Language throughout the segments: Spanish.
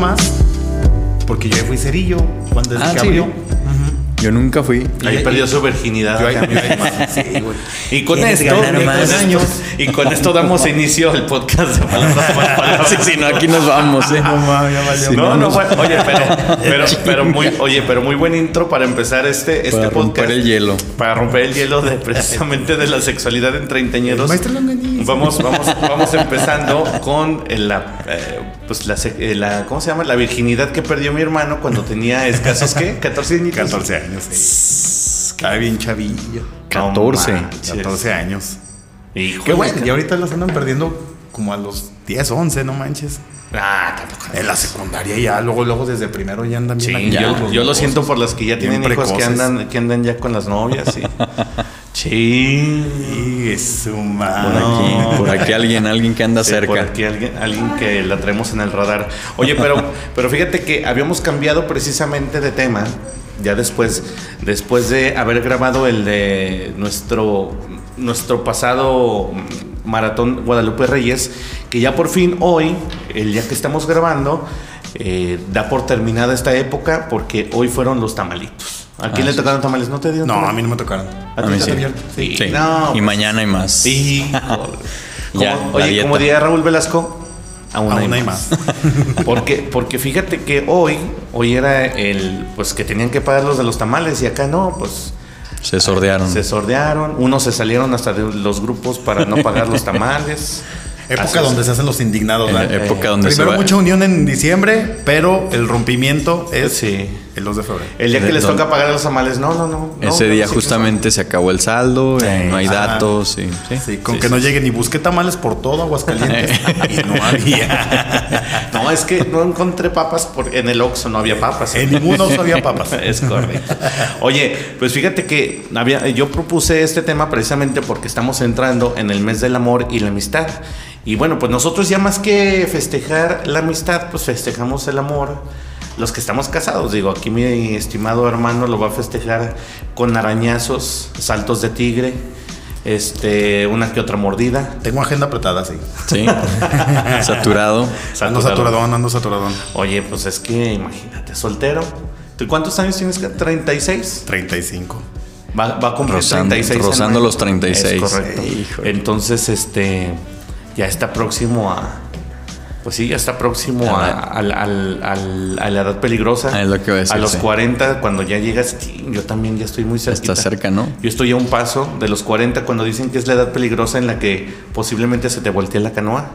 más. Porque yo fui cerillo cuando desde Ah, abrió. Yo nunca fui. Ahí Y- perdió su virginidad. Yo ahí- yo ahí más- sí, güey. Y con ¿Quieres esto, con y con damos inicio al podcast de palabras más palabras. Sí, sí, no, aquí nos vamos, ¿eh? No mames, ya valió. No, no, bueno, oye, pero, pero, pero muy, oye, pero muy buen intro para empezar este, este Para podcast. romper el hielo. Para romper el hielo de precisamente de la sexualidad en treintañeros. Maestro Longaniz. Vamos, vamos, vamos empezando con el- la, eh, pues la, eh, la, ¿cómo se llama? La virginidad que perdió mi hermano cuando tenía escasos, ¿qué? 14 años. 14 años, Estaba bien chavillo. 14. 14 años. Híjole. Qué bueno, y ahorita los andan perdiendo como a los 10, 11, no manches. Ah, tampoco. En la secundaria ya, luego, luego desde primero ya andan bien Sí, yo, los yo lo siento por las que ya tienen hijos que andan, que andan ya con las novias. Sí. Sí. Es su Por aquí, por aquí alguien, alguien que anda Sí, por cerca. aquí alguien, alguien que la traemos en el radar. Oye, pero, pero fíjate que habíamos cambiado precisamente de tema. Ya después, después de haber grabado el de nuestro, nuestro pasado maratón Guadalupe Reyes, que ya por fin hoy, el día que estamos grabando, eh, da por terminada esta época porque hoy fueron los tamalitos. ¿A quién Ah, le tocaron tamales? ¿No te dieron No, tamales? a mí no me tocaron. ¿A A ti mí sí. dieron? Sí. Sí. No, y pues, mañana hay más. Sí. Ya, oye, como diría Raúl Velasco, aún, Aún hay, hay más. porque, porque fíjate que hoy, hoy era el, pues que tenían que pagar los de los tamales y acá no, pues Se sordearon. se sordearon, unos se salieron hasta de los grupos para no pagar los tamales. Así Época es. donde se hacen los indignados, época donde se Primero mucha unión en diciembre, pero el rompimiento es Sí. el 2 de febrero. El día que les toca pagar los tamales, no, no, no. Ese no, día sí, justamente se acabó el saldo, eh, no hay Ajá. datos. y- sí. Sí, con Sí, que sí, no lleguen y busqué tamales por todo Aguascalientes y no había. No, es que no encontré papas por, en el Oxxo, no había papas. En ningún oso había papas. Es correcto. Oye, pues fíjate que había, yo propuse este tema precisamente porque estamos entrando en el mes del amor y la amistad. Y bueno, pues nosotros ya más que festejar la amistad, pues festejamos el amor. Los que estamos casados, digo, aquí mi estimado hermano lo va a festejar con arañazos, saltos de tigre, este, una que otra mordida. Tengo agenda apretada, sí. Sí. Saturado. Ando saturadón, ando saturadón. Oye, pues es que imagínate, soltero. ¿Tú cuántos años tienes? ¿36? 35. Va, va a cumplir Rozando- 36. en rozando los 36. Es correcto. Híjole. Entonces, este, ya está próximo a, pues sí, ya está próximo A a, la- a la edad peligrosa. Es lo que iba a decir, los sí. 40, cuando ya llegas, yo también ya estoy muy cerca. Está cerca, ¿no? Yo estoy a un paso de los 40 cuando dicen que es la edad peligrosa en la que posiblemente se te voltee la canoa.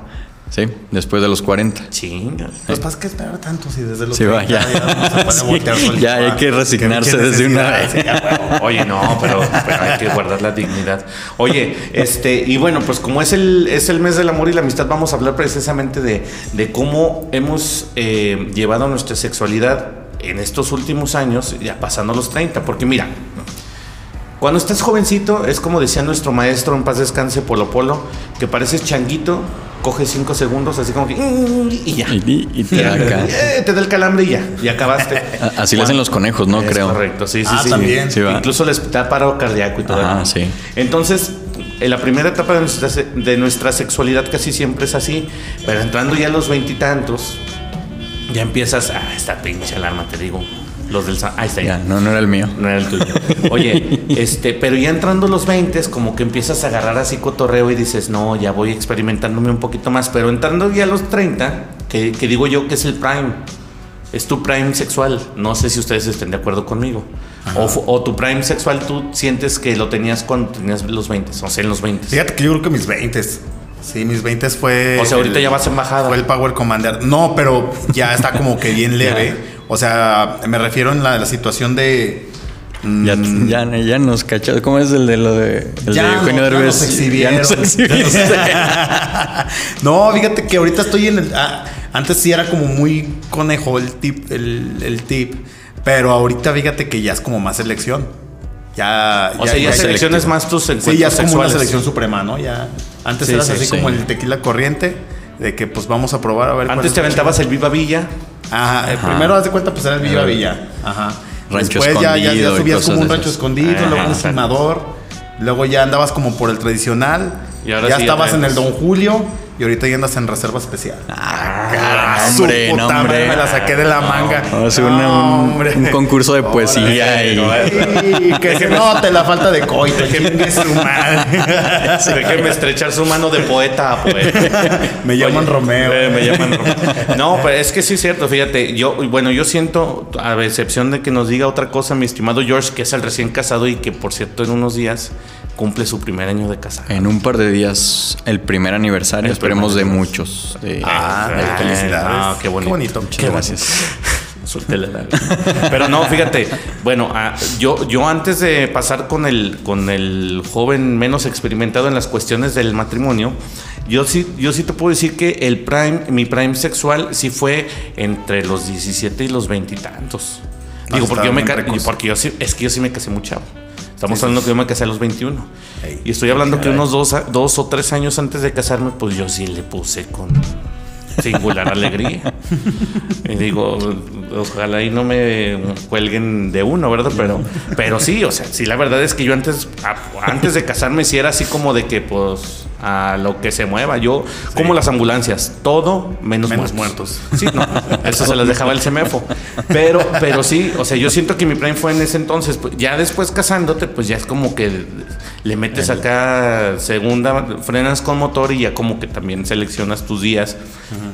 Sí, después de los 40. Chinga. Pues ¿para qué esperar tanto si desde los Sí, va, 30 ya. no se puede Sí, ya hay que resignarse ¿Qué- qué desde una vez. Sí. Oye, no, pero, pero hay que guardar la dignidad. Oye, este, y bueno, pues como es el, es el mes del amor y la amistad, vamos a hablar precisamente de, de cómo hemos eh, llevado nuestra sexualidad en estos últimos años, ya pasando los 30. Porque mira, cuando estás jovencito, es como decía nuestro maestro en paz descanse, Polo Polo, que pareces changuito, coges cinco segundos, así como que. "Mm", Y ya. Y, y te da acá. Eh, te da el calambre y ya, y acabaste. Así le hacen los conejos, ¿no? Es Creo. Correcto, sí, sí, Ah, sí. también. Sí. Incluso les da paro cardíaco y todo. ¿no? sí. Entonces, en la primera etapa de nuestra, se- de nuestra sexualidad casi siempre es así, pero entrando ya a los veintitantos, ya empiezas, ah, esta pinche alarma, te digo, los del... Ahí está Ya, no, no era el mío. No era el tuyo. Oye, este, pero ya entrando los 20, como que empiezas a agarrar así cotorreo y dices, no, ya voy experimentándome un poquito más. Pero entrando ya a los 30, que, que digo yo que es el prime, es tu prime sexual. No sé si ustedes estén de acuerdo conmigo. O, o tu prime sexual tú sientes que lo tenías cuando tenías los 20, o sea, en los 20. Fíjate que yo creo que mis 20 Sí, mis 20 fue. O sea, ahorita el- ya vas en bajada. Fue el Power Commander. No, pero ya está como que bien leve. O sea, me refiero en la, la situación de. mm, Ya, ya, ya nos cachó. ¿Cómo es el de lo de, el ya de Eugenio no- ya Derbez? nos exhibieron. Ya nos no, fíjate que ahorita estoy en el. ah, antes sí era como muy conejo el tip, el, el tip. Pero ahorita fíjate que ya es como más selección. Ya. o sea, ya es selecciones más tus encuentros Sí, ya es como sexuales. una selección suprema, ¿no? Ya. Antes Sí, eras sí, así sí. como el tequila corriente, de que pues vamos a probar a ver. Antes es te aventabas el Viva Villa. Ajá, el primero haz de cuenta pues era el el- Villa. Ajá. Rancho Después ya, ya, ya subías como un rancho escondido, Ajá, luego un fumador, luego ya andabas como por el tradicional, Y ahora ya estabas ya en el Don Julio y ahorita ya andas en reserva especial. Ah, Ah, su hombre, no, hombre. madre, me la saqué de la manga. No, una- un, concurso de poesía Órale, y. no, y que se note la falta de coito. chingue su madre. Déjenme estrechar su mano de poeta a poeta. Me llaman Romeo. eh, me llaman Romeo. No, pero es que sí es cierto, fíjate. Yo, bueno, yo siento, a excepción de que nos diga otra cosa, mi estimado George, que es el recién casado y que, por cierto, en unos días cumple su primer año de casado. En un par de días, el primer aniversario, El esperemos de muchos. de- Ah, Ah, felicidades. ah, qué bonito. Qué bonito. Muchas Qué gracias. Pero no, fíjate, bueno, ah, yo, yo antes de pasar con el, con el joven menos experimentado en las cuestiones del matrimonio, yo sí, yo sí te puedo decir que el prime, mi prime sexual sí fue entre los 17 y los veintitantos. Ah, Digo, porque yo, me, porque yo sí, es que yo sí me casé muy chavo. Estamos hablando que yo me casé a los 21. Ey, y estoy hablando que unos dos, dos o tres años antes de casarme, pues yo sí le puse con singular alegría. Y digo, ojalá y no me cuelguen de uno, ¿verdad? Pero, pero sí, o sea, sí, la verdad es que yo antes, antes de casarme, sí era así como de que, pues, a lo que se mueva. Yo, como las ambulancias, todo menos, Menos muertos. Sí, no, eso se las dejaba el semefo. Pero, pero sí, o sea, yo siento que mi prime fue en ese entonces. pues, ya después casándote, pues ya es como que le metes acá segunda, frenas con motor y ya como que también seleccionas tus días.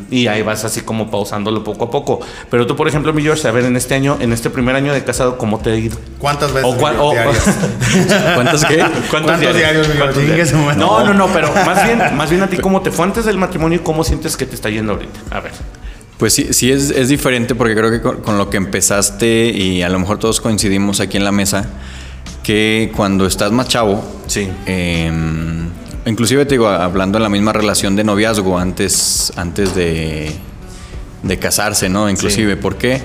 Y ahí vas así como pausándolo poco a poco. Pero tú, por ejemplo, mi George, a ver, en este año, en este primer año de casado, ¿cómo te ha ido? ¿Cuántas veces O o-? ¿Cuántas qué? ¿Cuántos diarios, ¿Cuántos George? diarios? No, no, no, pero más bien, más bien a ti, ¿cómo te fue antes del matrimonio y cómo sientes que te está yendo ahorita? A ver. Pues sí, sí es, es diferente porque creo que con, con lo que empezaste y a lo mejor todos coincidimos aquí en la mesa, que cuando estás más chavo, Sí. eh, inclusive te digo, hablando en la misma relación de noviazgo antes, antes de, de casarse, ¿no? Inclusive, ¿por qué?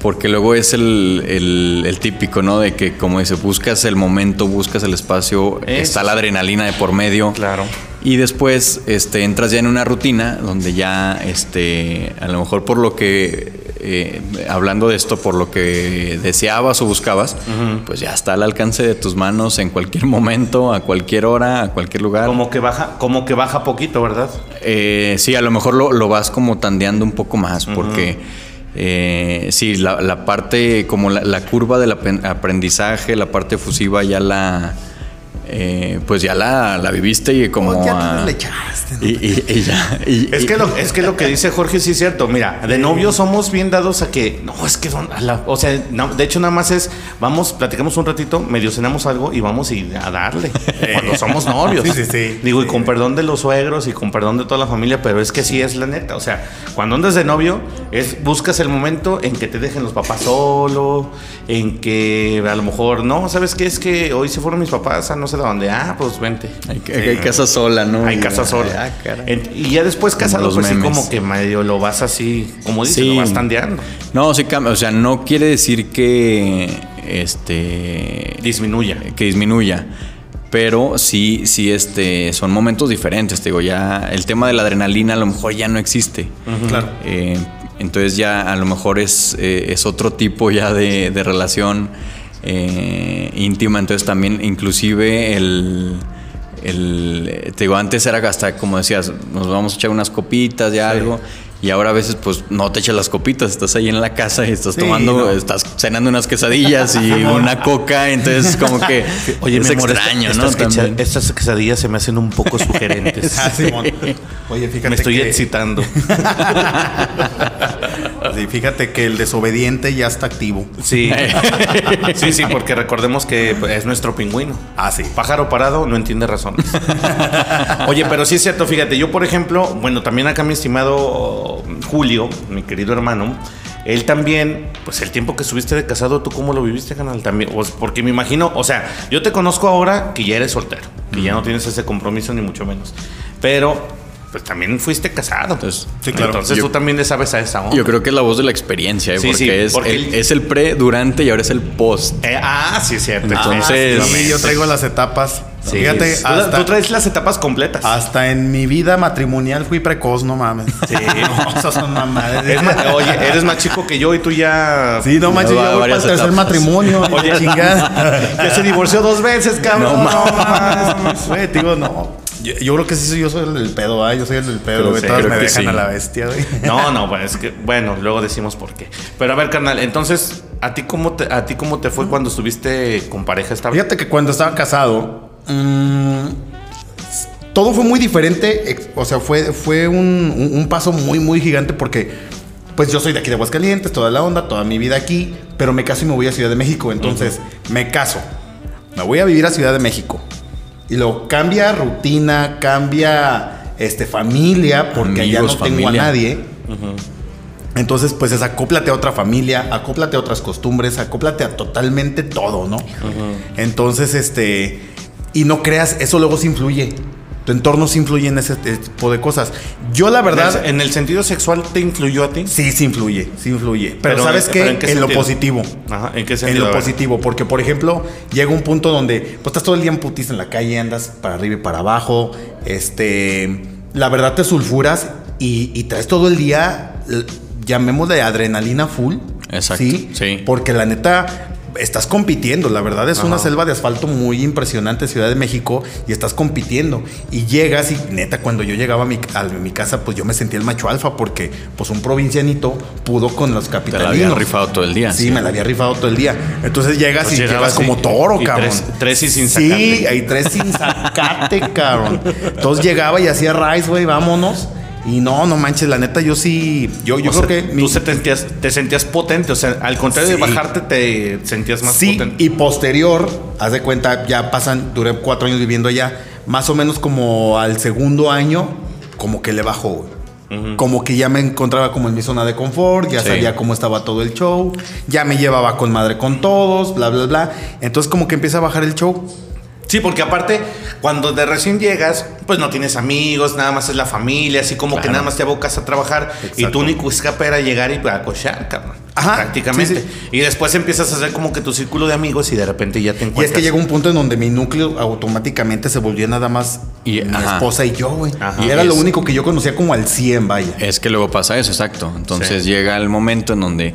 Porque luego es el, el- el típico, ¿no? De que como dice, buscas el momento, buscas el espacio, Eso está la sí. adrenalina de por medio. Claro. Y después este, entras ya en una rutina donde ya, este, a lo mejor por lo que, eh, hablando de esto, por lo que deseabas o buscabas, pues ya está al alcance de tus manos en cualquier momento, a cualquier hora, a cualquier lugar. Como que baja, como que baja poquito, ¿verdad? Eh, sí, a lo mejor lo, lo vas como tandeando un poco más, porque eh, sí, la, la parte, como la, la curva del aprendizaje, la parte fusiva ya la, eh, pues ya la, la viviste y como... Oh, ya a- te le echaste, ¿no? y, y- y ya... y- Es y- que, lo, es que lo que dice Jorge sí es cierto. Mira, de novios somos bien dados a que, no, es que, don- la- o sea, no, de hecho nada más es, vamos, platicamos un ratito, medio cenamos algo y vamos y a darle. Cuando somos novios. Sí, sí, sí. Digo, y con perdón de los suegros y con perdón de toda la familia, pero es que sí es la neta. O sea, cuando andas de novio, es buscas el momento en que te dejen los papás solo, en que a lo mejor, no, ¿sabes qué? Es que hoy se fueron mis papás a no sé de dónde. Ah, pues vente. hay, hay- hay casa sola, ¿no? Hay casa sola. Ah, caray. En- y ya después casado, los pues sí, memes. como que medio lo vas así, como dices, Sí. lo vas tandeando. No, sí cambia. O sea, no quiere decir que este Disminuya. que disminuya. Pero sí, sí, este, son momentos diferentes. Te digo, ya el tema de la adrenalina a lo mejor ya no existe. Claro. Eh, entonces ya a lo mejor es, eh, es otro tipo ya de, de relación eh, íntima. Entonces también inclusive el, el- te digo, antes era hasta como decías, nos vamos a echar unas copitas de algo. Y ahora a veces pues no te echas las copitas, estás ahí en la casa y estás Sí, tomando, no. estás cenando unas quesadillas y una coca, entonces como que es mi amor, extraño, esta- ¿no? Estas, quecha- También. estas quesadillas se me hacen un poco sugerentes. Ah. Oye, fíjate me estoy que, excitando. Sí, fíjate que el desobediente ya está activo. Sí. sí, sí, porque recordemos que es nuestro pingüino. Ah, sí. Pájaro parado no entiende razones. Oye, pero sí es cierto, fíjate, yo por ejemplo, bueno, también acá mi estimado Julio, mi querido hermano, él también, pues el tiempo que estuviste de casado, ¿tú cómo lo viviste, canal? También, pues, porque me imagino, o sea, yo te conozco ahora que ya eres soltero, que ya no tienes ese compromiso ni mucho menos, pero pues también fuiste casado. Entonces, sí, claro. Entonces Yo- tú también le sabes a esa onda. Yo creo que es la voz de la experiencia, ¿eh? Sí, porque, sí, es, porque el, el- es el pre, durante y ahora es el post. Eh, ah, sí, es cierto. Entonces- Ah, Sí, yo traigo las etapas. Sí, Fíjate, tú, hasta, tú traes las etapas completas. hasta en mi vida matrimonial fui precoz, no mames. Sí. no, esas son mamadas. Es oye, eres más chico que yo y tú ya. Sí, no manches, yo voy para el tercer matrimonio. Oye, chingada. Ya se divorció dos veces, cabrón. No, No, mames. Te digo, no. Yo, yo creo que sí, soy- yo soy el del pedo. Yo soy el del pedo, güey. me dejan sí. a la bestia, güey. No, no, bueno, es que, bueno, luego decimos por qué. Pero a ver, carnal, entonces, ¿a ti cómo te, a ti cómo te fue cuando estuviste con pareja estable? Fíjate que cuando estaba casado, mm, todo fue muy diferente. O sea, fue, fue un, un- un paso muy, muy gigante porque, pues yo soy de aquí de Aguascalientes, toda la onda, toda mi vida aquí, pero me caso y me voy a Ciudad de México. Entonces, me caso, me voy a vivir a Ciudad de México. Y luego cambia rutina, cambia este, familia, porque ya no Amigos, tengo a nadie. Entonces, pues es acóplate a otra familia, acóplate a otras costumbres, acóplate a totalmente todo, ¿no? Entonces, este, y no creas, eso luego se influye. Tu entorno se influye en ese tipo de cosas. Yo la verdad, ¿En el sentido sexual te influyó a ti? sí, sí influye, sí influye. Pero, Pero, ¿sabes eh, qué? pero ¿en qué en lo positivo. Ajá, ¿en qué En sentido? A lo positivo, porque por ejemplo, llega un punto donde pues estás todo el día en putis en la calle, andas para arriba y para abajo, este, la verdad te sulfuras y, y traes todo el día, llamémosle adrenalina full. Exacto, ¿sí? sí. Porque la neta, estás compitiendo, la verdad es una selva de asfalto muy impresionante, Ciudad de México, y estás compitiendo. Y llegas y neta, cuando yo llegaba a mi, a mi casa, pues yo me sentía el macho alfa, porque pues un provincianito pudo con los Te la capitalinos. había rifado todo el día. Sí, me la había rifado todo el día. Entonces llegas Pues y llegabas llegas como toro, y cabrón. tres- tres y sin Sí, sacate. hay tres sin sacate, cabrón. Entonces llegaba y hacía rice, güey, vámonos. Y no, no manches, la neta, yo sí. Yo, yo creo sea, que. mi- tú se te sentías, te sentías potente, o sea, al contrario de bajarte, te sentías más sí, potente. y posterior, haz de cuenta, ya pasan, duré cuatro años viviendo allá. Más o menos como al segundo año, como que le bajó. Como que ya me encontraba como en mi zona de confort, ya Sí. sabía cómo estaba todo el show, ya me llevaba con madre con todos, bla, bla, bla. Entonces como que empieza a bajar el show. Sí, porque aparte, cuando de recién llegas, pues no tienes amigos, nada más es la familia, así como que nada más te abocas a trabajar y tu único escape era llegar y a cochar, cabrón. Ajá, Prácticamente. sí, Y después empiezas a hacer como que tu círculo de amigos y de repente ya te Y es encuentras. que llega un punto en donde mi núcleo automáticamente se volvió nada más Y- mi ajá. esposa y yo, güey. Ajá. Y era lo único que yo conocía como al 100, vaya. Es que luego pasa eso, exacto. Entonces Sí. llega el momento en donde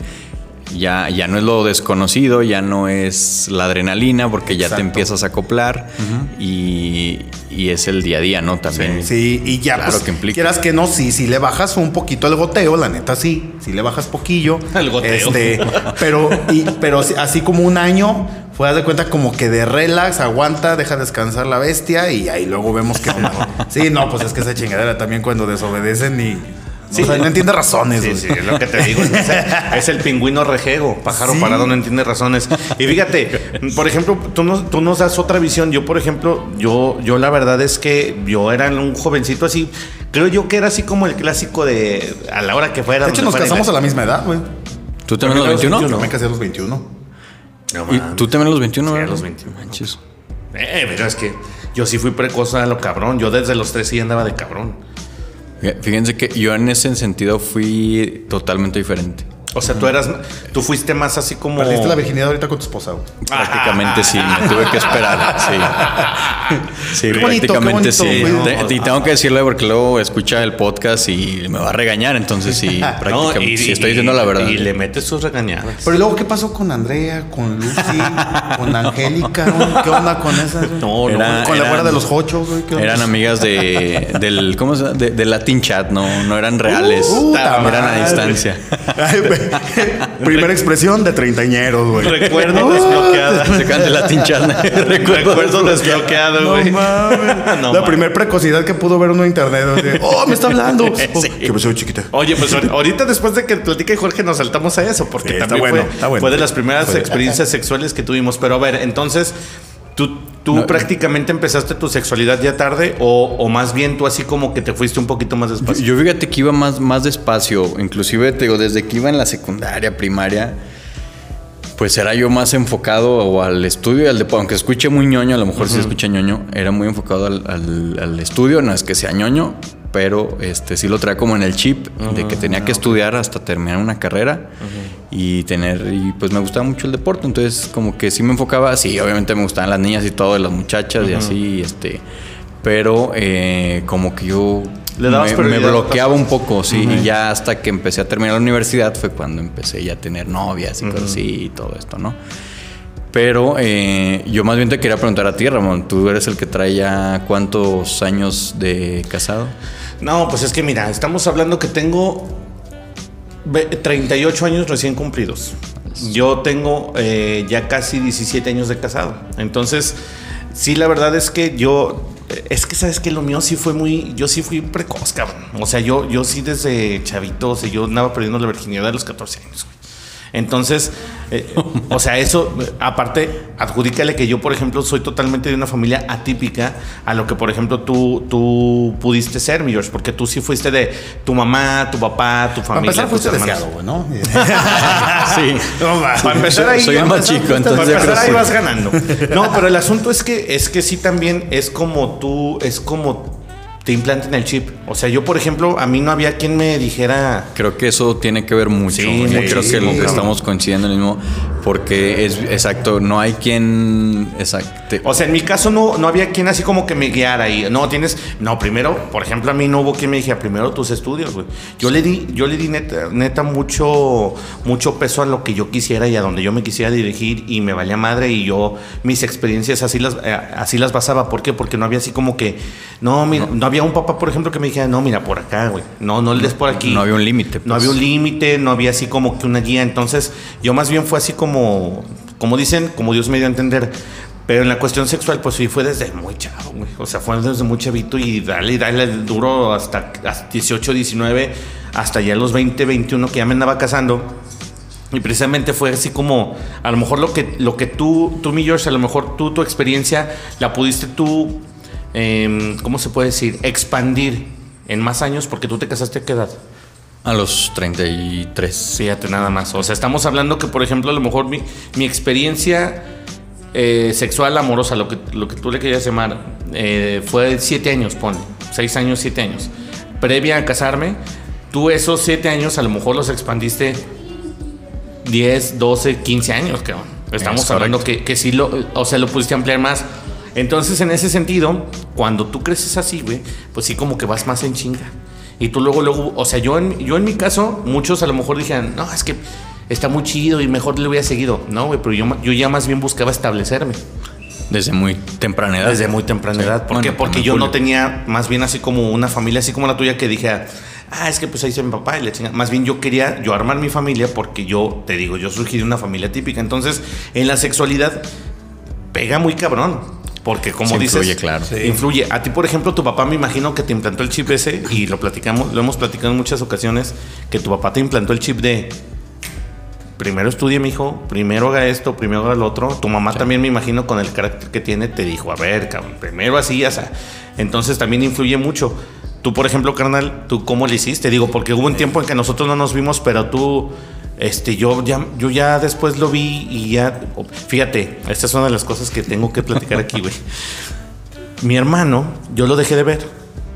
ya, ya no es lo desconocido, ya no es la adrenalina, porque ya te empiezas a acoplar y, y es el día a día, ¿no? También. Sí, y ya, Claro pues, que implica. quieras que no, sí, sí le bajas un poquito el goteo, la neta sí, sí le bajas poquillo. El goteo. Este, pero, y, pero sí, así como un año, fue haz de cuenta como que de relax, aguanta, deja descansar la bestia y ahí luego vemos onda. Sí, no, pues es que esa chingadera también cuando desobedecen y... Sí. o sea, no entiende razones. Sí, güey. sí, es lo que te digo. Es, es el pingüino rejego, pájaro Sí. parado no entiende razones. Y fíjate, por ejemplo, tú nos, tú nos das otra visión. Yo, por ejemplo, yo, yo la verdad es que yo era un jovencito así. Creo yo que era así como el clásico de a la hora que fuera. De hecho, nos casamos la- a la misma edad, güey. ¿Tú también a los 21? Yo me casé a los 21. No, ¿Y mames. tú también a los 21, Sí, a los 21. Manches. Eh, pero es que yo sí fui precoz a lo cabrón. Yo desde los tres sí andaba de cabrón. Fíjense que yo en ese sentido fui totalmente diferente. O sea, tú eras, tú fuiste más así como. Perdiste la virginidad ahorita con tu esposa, güey. Prácticamente sí, me tuve que esperar. Sí, sí Qué bonito, prácticamente qué sí. Te- y tengo que decirle porque luego escucha el podcast y me va a regañar. Entonces sí, No, prácticamente sí estoy diciendo la verdad. Y le metes sus regañadas. Pero luego, ¿qué pasó con Andrea, con Lucy, con Angélica? güey? ¿Qué onda con esas? güey? No, Era- con la eran- fuera de los hochos, güey. ¿qué onda? Eran amigas de, del, ¿cómo se llama? De, de Latin Chat, no, no eran reales. Puta eran a madre. distancia. Ay. Primera expresión de treintañeros, güey. Recuerdo desbloqueada. Se quedan de Latin Chat. Recuerdo, Recuerdo desbloqueado, No güey. mames. No la mames. primera precocidad que pudo ver uno en internet. Oh, me está hablando. Oh, ¿Qué pasó, chiquita? Oye, pues ahor- ahorita después de que platique Jorge nos saltamos a eso, porque Sí, está también bueno, fue, está bueno. fue de las primeras Fue- experiencias sexuales que tuvimos. Pero a ver, entonces, ¿tú, tú No, prácticamente empezaste tu sexualidad ya tarde o, o más bien tú así como que te fuiste un poquito más despacio? Yo fíjate que iba más, más despacio, inclusive te digo, desde que iba en la secundaria, primaria, pues era yo más enfocado o al estudio y al deporte, aunque escuche muy ñoño, a lo mejor sí se escucha ñoño, era muy enfocado al, al- al estudio, no es que sea ñoño, pero este sí lo traía como en el chip de que tenía que estudiar hasta terminar una carrera y tener, y pues me gustaba mucho el deporte, entonces como que sí me enfocaba, sí, obviamente me gustaban las niñas y todo, de las muchachas y así, este, pero eh, como que yo Le dabas me, bloqueaba un poco, sí, y ya hasta que empecé a terminar la universidad fue cuando empecé ya a tener novias y cosas así y todo esto, ¿no? Pero eh, yo más bien te quería preguntar a ti, Ramón. Tú eres el que trae ya cuántos años de casado. No, pues es que mira, estamos hablando que tengo ve- 38 años recién cumplidos. Yo tengo eh, ya casi 17 años de casado. Entonces, sí, la verdad es que yo. Es que sabes que lo mío sí fue muy. Yo sí fui precoz, cabrón. O sea, yo, yo sí desde chavito, o sea, yo andaba perdiendo la virginidad a los 14 años, güey. Entonces, eh, o sea, eso, aparte, adjudícale que yo, por ejemplo, soy totalmente de una familia atípica a lo que, por ejemplo, tú, tú pudiste ser, mi George, porque tú sí fuiste de tu mamá, tu papá, tu Para familia. empezar, fuiste deseado, güey, ¿no? Sí. No. Para empezar ahí, Soy más chico, para entonces yo empezar creo ahí vas ganando. No, pero el asunto es que es que sí también es como tú, es como te implanten el chip. O sea, yo por ejemplo, a mí no había quien me dijera Creo que eso tiene que ver mucho. Sí, y creo que lo- cabrón. estamos coincidiendo en el mismo. Porque es exacto, no hay quien. Exacto. O sea, en mi caso no, no había quien así como que me guiara ahí. No, tienes. No, primero, por ejemplo, a mí no hubo quien me dijera primero tus estudios, güey. Yo le di, yo le di neta, neta mucho, mucho peso a lo que yo quisiera y a donde yo me quisiera dirigir y me valía madre y yo mis experiencias así las, eh, así las basaba. ¿Por qué? Porque no había así como que. No, mira, no había un papá, por ejemplo, que me dijera, no, mira, por acá, güey. No, no le des por aquí. No había un límite, No pues. había un límite, no había así como que una guía. Entonces, yo más bien fue así como, como dicen, como Dios me dio a entender. Pero en la cuestión sexual, pues sí, fue desde muy chavo, güey. O sea, fue desde muy chavito y dale, dale duro hasta, hasta 18, 19, hasta ya los 20, 21 que ya me andaba casando. Y precisamente fue así como, a lo mejor lo que, lo que tú, tú, mi George, a lo mejor tú, tu experiencia, la pudiste tú, em, ¿cómo se puede decir? Expandir en más años porque tú te casaste a qué edad. A los 33. Fíjate nada más. O sea, estamos hablando que, por ejemplo, a lo mejor mi, mi experiencia eh, sexual amorosa, lo que, lo que tú le querías llamar, eh, fue de siete años, ponle. Seis años, siete años. Previa a casarme, tú esos siete años a lo mejor los expandiste 10, 12, 15 años, cabrón. Estamos Es hablando que, que sí lo, o sea, lo pudiste ampliar más. Entonces, en ese sentido, cuando tú creces así, güey, pues sí como que vas más en chinga. Y tú luego, luego, o sea, yo en, yo en mi caso, muchos a lo mejor dijeron, no, es que está muy chido y mejor le hubiera seguido. No, güey, pero yo, yo ya más bien buscaba establecerme Desde muy temprana edad. desde muy temprana Sí. edad. ¿Por qué? Porque yo no tenía más bien así como una familia, así como la tuya, que dije, ah, es que pues ahí está mi papá y la chinga. Más bien yo quería yo armar mi familia porque yo, te digo, yo surgí de una familia típica. Entonces, en la sexualidad pega muy cabrón. Porque como Sí, dices, influye, claro. Sí. influye. A ti, por ejemplo, tu papá me imagino que te implantó el chip ese y lo platicamos, lo hemos platicado en muchas ocasiones, que tu papá te implantó el chip de primero estudie, mi hijo, primero haga esto, primero haga lo otro. Tu mamá también, me imagino, con el carácter que tiene, te dijo, a ver, cabrón, primero así, o sea. Entonces también influye mucho. Tú, por ejemplo, carnal, ¿tú cómo le hiciste? Digo, porque hubo un tiempo en que nosotros no nos vimos, pero tú, este, yo ya, yo ya después lo vi y ya, fíjate, esta es una de las cosas que tengo que platicar aquí, güey. Mi hermano, yo lo dejé de ver,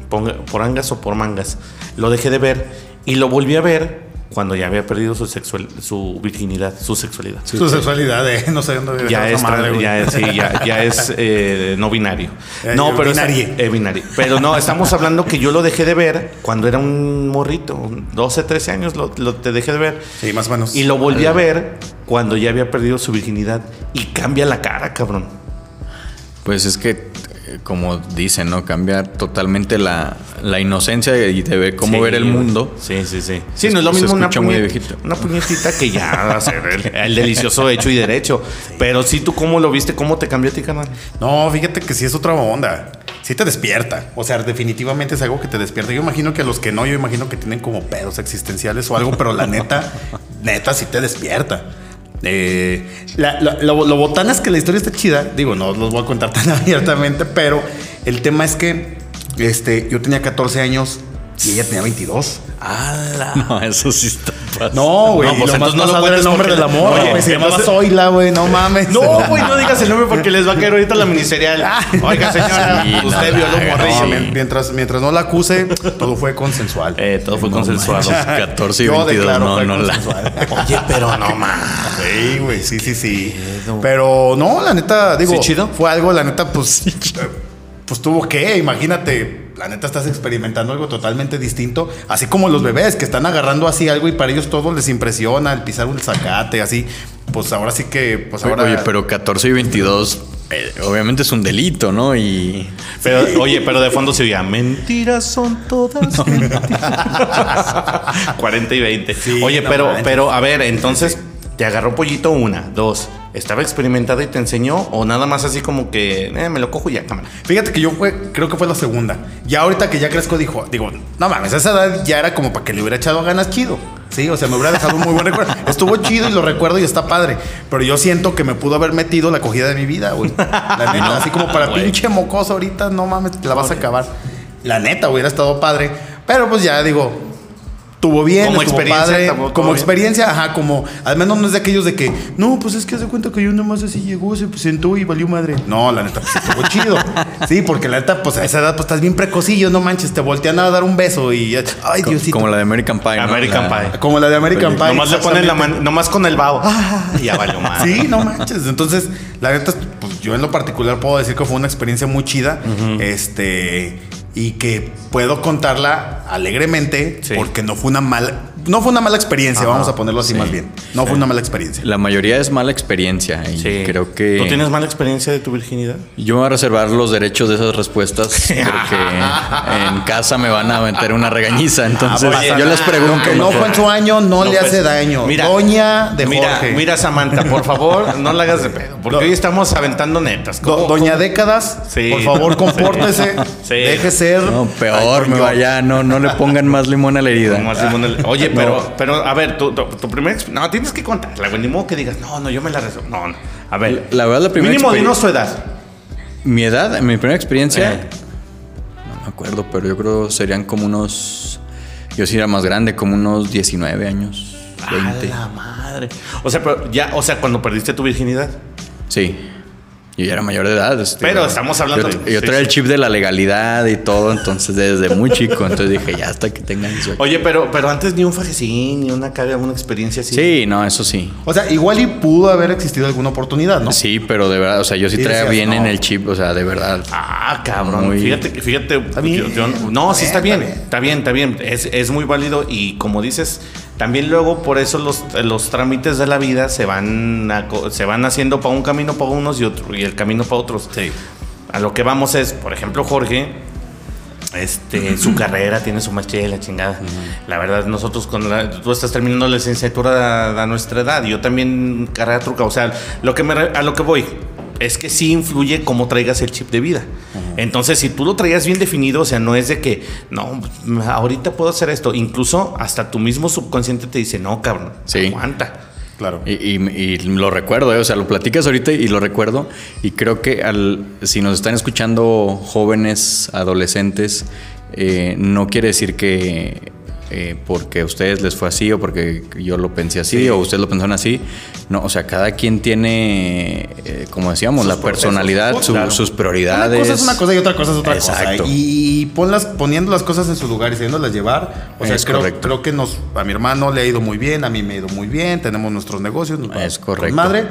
por angas o por mangas, lo dejé de ver y lo volví a ver cuando ya había perdido su sexual, su virginidad, su sexualidad. Su sexualidad, eh, no sé dónde Ya es, madre, ya es, sí, ya, ya es eh, no binario. Eh, No, pero binarie. eh, binario. Pero no, estamos hablando que yo lo dejé de ver cuando era un morrito, un 12, 13 años, lo, lo- te dejé de ver. Sí, más o menos. Y lo volví a ver cuando ya había perdido su virginidad. Y cambia la cara, cabrón. Pues es que, eh, como dicen, ¿no? Cambia totalmente la, la inocencia y de ver cómo Sí, ver el mundo. Sí, sí, sí. Sí, no es lo mismo una, puñet- una puñetita que ya hacer el, el delicioso hecho y derecho. Pero sí, tú cómo lo viste, cómo te cambió a ti, canal. No, fíjate que sí es otra onda. Sí te despierta. O sea, definitivamente es algo que te despierta. Yo imagino que los que no, yo imagino que tienen como pedos existenciales o algo, pero la neta, neta sí te despierta. Eh, la- la- lo, lo botana es que la historia está chida. Digo, no los voy a contar tan abiertamente, pero el tema es que este, yo tenía 14 años y ella tenía 22. No, eso sí está No, güey. No, pues lo más no lo el nombre del amor. Oye, güey. Se llamaba entonces- Zoila, güey. No mames. No, güey, no digas el nombre porque les va a caer ahorita la miniserial. Oiga, señora, Sí, usted no, violó no, morrillo. Mientras, mientras no la acuse, todo fue consensual. Eh, todo fue No manches. 14 y Yo 22, declaro no, no la- consensual. Oye, pero no más. Sí, güey, sí, sí, sí. Pero no, la neta, digo, ¿Sí, chido? fue algo, la neta, pues, pues tuvo que, imagínate, la neta estás experimentando algo totalmente distinto, así como los bebés que están agarrando así algo y para ellos todo les impresiona el pisar un zacate, así. pues ahora sí que, pues Oye, ahora. Oye, pero 14 y 22, eh, obviamente es un delito, ¿no? Y Pero, Oye, pero de fondo se oía, mentiras son todas mentiras. 40 y 20. Sí, Oye, no pero, manches. pero, a ver, entonces, ¿te agarró pollito una, dos? ¿Estaba experimentada y te enseñó? ¿O nada más así como que eh, me lo cojo y ya, cámara? Fíjate que yo fue, creo que fue la segunda. Ya ahorita que ya crezco, dijo, digo, no mames, a esa edad ya era como para que le hubiera echado ganas chido. Sí, o sea, me hubiera dejado un muy buen recuerdo. Estuvo chido y lo recuerdo y está padre. Pero yo siento que me pudo haber metido la cogida de mi vida, güey. La neta, así como para güey. pinche mocoso ahorita, no mames, te la vas a acabar. La neta, hubiera estado padre. Pero pues ya digo, tuvo bien, Como estuvo experiencia, padre. Como bien. experiencia, ajá, como, al menos no es de aquellos de que, no, pues es que hace cuenta que yo nomás así llegó, se sentó y valió madre. No, la neta, pues estuvo chido. Sí, porque la neta, pues a esa edad, pues estás bien precocillo, no manches, te voltean a dar un beso y, ay, co- Diosito. como la de American Pie, ¿no? American La- Pie. Como la de American Pie. nomás le ponen la mano, nomás con el vaho. Ah, ya valió más. Sí, no manches. Entonces, la neta, pues yo en lo particular puedo decir que fue una experiencia muy chida. Este. Y que puedo contarla alegremente Sí. porque no fue una mala. No fue una mala experiencia, Ajá, vamos a ponerlo así sí, más bien. No fue una mala experiencia. La mayoría es mala experiencia y Sí. creo que ¿Tú tienes mala experiencia de tu virginidad? yo me voy a reservar los derechos de esas respuestas porque en casa me van a meter una regañiza. Entonces Ah, pues, yo les pregunto. Aunque no fue en su año, no, le pues, hace daño. Mira, Doña de mira, Jorge. Mira, Samantha, por favor, no la hagas de pedo. Porque hoy estamos aventando netas. Do- ¿Cómo- Doña Décadas, Sí. por favor, compórtese. Sí. Ser. No, peor, Ay, me vaya, no, no le pongan más limón a la herida. Oye, No. pero, pero, a ver, tu, tu, tu primera No, tienes que contarla, güey. Ni modo que digas, no, no, yo me la resuelvo. No, no. A ver. La verdad, la primera Mínimo dinos tu edad. Mi edad, mi primera experiencia, Eh. no me acuerdo, pero yo creo serían como unos. Yo sí era más grande, como unos 19 años, 20. A la madre. O sea, pero ya, o sea, cuando perdiste tu virginidad. Sí. Yo ya era mayor de edad. este, Pero estamos hablando Yo, de- yo sí, traía el sí. chip de la legalidad y todo, entonces desde muy chico. Entonces dije, ya hasta que tengan 18. Oye, pero, pero antes ni un fajecín, ni una caga, una experiencia así. Sí, no, eso sí. O sea, igual y pudo haber existido alguna oportunidad, ¿no? Sí, pero de verdad, o sea, yo sí traía decías, bien no. en el chip, o sea, de verdad. Ah, cabrón. Muy- Fíjate, fíjate. bien, yo- yo- no, sí está está bien. bien. Está bien, está bien. Es, es muy válido y como dices, también luego por eso los, los trámites de la vida se van, se van haciendo para un camino para unos y otro y el camino para otros. Sí. A lo que vamos es, por ejemplo, Jorge, este, su carrera tiene su maestría y la chingada. La verdad, nosotros con la- tú estás terminando la licenciatura a, a nuestra edad, yo también carrera truca. O sea, lo que me, a lo que voy es que sí influye cómo traigas el chip de vida. Entonces, si tú lo traías bien definido, o sea, no es de que, no, ahorita puedo hacer esto. Incluso hasta tu mismo subconsciente te dice, no, cabrón, Sí. aguanta. Claro. Y, y- y lo recuerdo, ¿eh? o sea, lo platicas ahorita y lo recuerdo. Y creo que al, si nos están escuchando jóvenes, adolescentes, eh, no quiere decir que eh, porque a ustedes les fue así o porque yo lo pensé así o ustedes lo pensaron así. No, o sea, cada quien tiene, eh, como decíamos, la personalidad, su- claro. sus Una prioridades. cosa es una cosa y otra cosa es otra Exacto. cosa. Y ponlas, poniendo las cosas en su lugar y sabiéndolas llevar. O sea, Es creo, correcto. creo que nos, a mi hermano le ha ido muy bien, a mí me ha ido muy bien, tenemos nuestros negocios. Es correcto. Madre.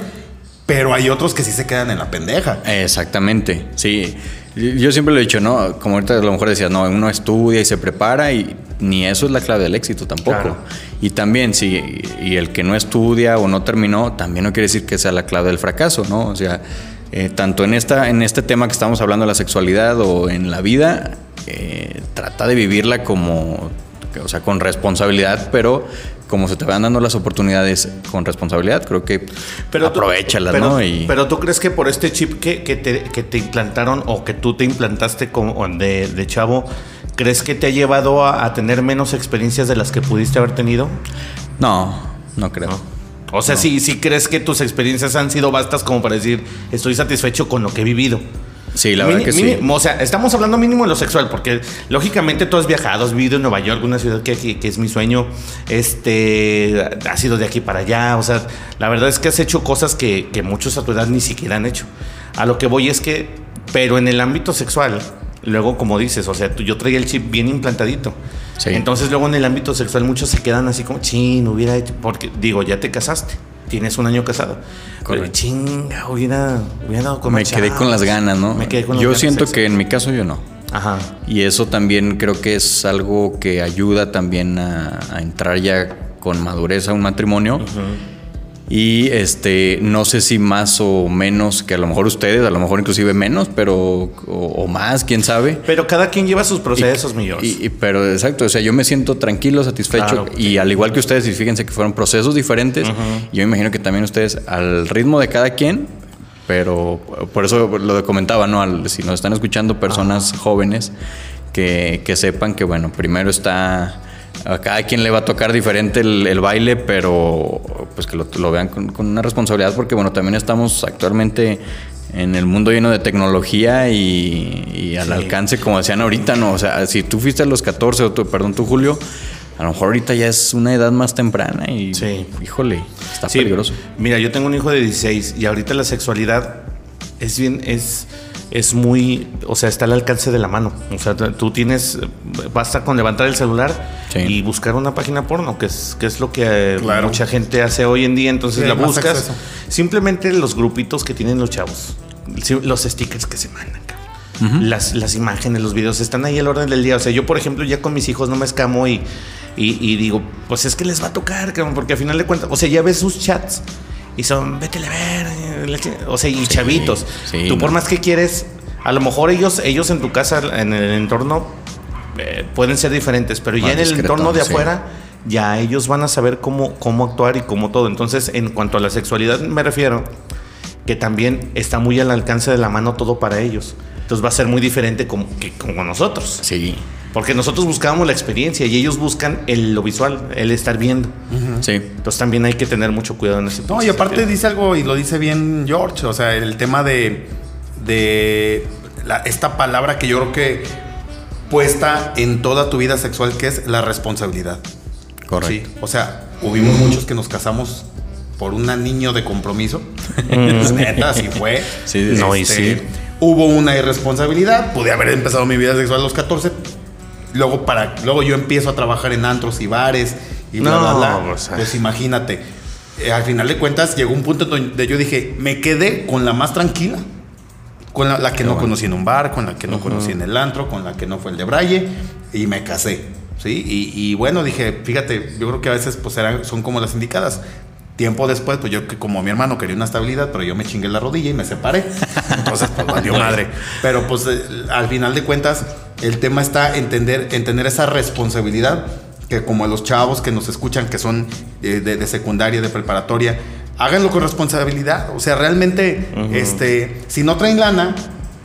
Pero hay otros que sí se quedan en la pendeja. Exactamente, sí. Yo siempre lo he dicho, ¿no? Como ahorita a lo mejor decías, no, uno estudia y se prepara y ni eso es la clave del éxito tampoco. Claro. Y también, sí, y el que no estudia o no terminó, también no quiere decir que sea la clave del fracaso, ¿no? O sea, eh, tanto en, esta, en este tema que estamos hablando de la sexualidad o en la vida, eh, trata de vivirla como, o sea, con responsabilidad, pero como se te van dando las oportunidades con responsabilidad, creo que tú- aprovechalas, pero, ¿no? Y, pero tú crees que por este chip que, que te, que te implantaron o que tú te implantaste como de, de chavo, ¿crees que te ha llevado a, a tener menos experiencias de las que pudiste haber tenido? no, no creo. O sea, sí, sí crees que tus experiencias han sido bastas como para decir, estoy satisfecho con lo que he vivido. Sí, la Mini- verdad que sí. mínimo, O sea, estamos hablando mínimo de lo sexual, porque lógicamente tú has viajado, has vivido en Nueva York, una ciudad que, que- que es mi sueño. Este, has ido de aquí para allá. O sea, la verdad es que has hecho cosas que, que muchos a tu edad ni siquiera han hecho. A lo que voy es que, pero en el ámbito sexual, luego como dices, o sea, tú- yo traía el chip bien implantadito. Sí. Entonces luego en el ámbito sexual muchos se quedan así como, chin, hubiera hecho, porque digo, ya te casaste. Tienes un año casado. Pero, chinga, hubiera, hubiera dado con me quedé con las ganas, ¿no? Me quedé con las yo ganas, siento que en mi caso yo no. Ajá. Y eso también creo que es algo que ayuda también a, a entrar ya con madurez a un matrimonio. Y este, no sé si más o menos que a lo mejor ustedes, a lo mejor inclusive menos, pero o, o más, quién sabe. Pero cada quien lleva sus procesos, mi George. Y, y- pero exacto, o sea, yo me siento tranquilo, satisfecho Claro, y al igual que ustedes, y fíjense que fueron procesos diferentes, yo me imagino que también ustedes al ritmo de cada quien, pero por eso lo comentaba, ¿no? Al- si nos están escuchando personas jóvenes, que, que sepan que, bueno, primero está... A cada quien le va a tocar diferente el, el baile, pero pues que lo, lo vean con, con una responsabilidad, porque bueno, también estamos actualmente en el mundo lleno de tecnología y, y al Sí. alcance, como decían ahorita, ¿no? O sea, si tú fuiste a los 14, o tú, perdón, tú, Julio, a lo mejor ahorita ya es una edad más temprana y, Sí. híjole, está Sí, peligroso. Mira, yo tengo un hijo de 16 y ahorita la sexualidad es bien, es, es muy, o sea, está al alcance de la mano. O sea, tú tienes, basta con levantar el celular Sí. y buscar una página porno, que es, que es lo que eh, Claro. mucha gente hace hoy en día. Entonces Sí, la buscas. acceso. Simplemente los grupitos que tienen los chavos, los stickers que se mandan. cabrón. Las, las imágenes, los videos están ahí al orden del día. O sea, yo, por ejemplo, ya con mis hijos no me escamo y, y, y digo, pues es que les va a tocar, cabrón, porque al final de cuentas, o sea, ya ves sus chats y son, vete a ver, eh, la chi-". o sea, y chavitos. sí, Tú por más que quieres, a lo mejor ellos, ellos en tu casa, en el entorno, eh, pueden ser diferentes, pero ya en el entorno de sí. afuera, ya ellos van a saber cómo, cómo actuar y cómo todo. Entonces, en cuanto a la sexualidad me refiero, que también está muy al alcance de la mano todo para ellos. Entonces va a ser muy diferente como, que como nosotros. Sí, Porque nosotros buscábamos la experiencia y ellos buscan el, lo visual, el estar viendo. sí. Entonces también hay que tener mucho cuidado en ese No, y aparte dice algo, y lo dice bien George, o sea, el tema de, de la- esta palabra que yo creo que puesta en toda tu vida sexual, que es la responsabilidad. Correcto. Sí, o sea, hubimos muchos que nos casamos por un niño de compromiso. Neta, así fue. Sí, sí, sí. No, y Este, sí. Hubo una irresponsabilidad. Pude haber empezado mi vida sexual a los 14. Luego, para, luego yo empiezo a trabajar en antros y bares y bla, No, bla, bla. o sea. Pues imagínate. Eh, al final de cuentas, llegó un punto donde yo dije, me quedé con la más tranquila. Con la, la que no conocí en un bar, con la que no conocí en el antro, con la que no fue el de Braille, y me casé. ¿sí? Y, y bueno, dije, fíjate, yo creo que a veces pues eran, son como las indicadas. Tiempo después, pues yo como mi hermano quería una estabilidad, pero yo me chingué la rodilla y me separé. Entonces, pues valió madre. Pero pues eh, al final de cuentas, el tema está entender, entender esa responsabilidad que como a los chavos que nos escuchan, que son eh, de, de secundaria, de preparatoria, háganlo con responsabilidad. O sea, realmente, este, si no traen lana,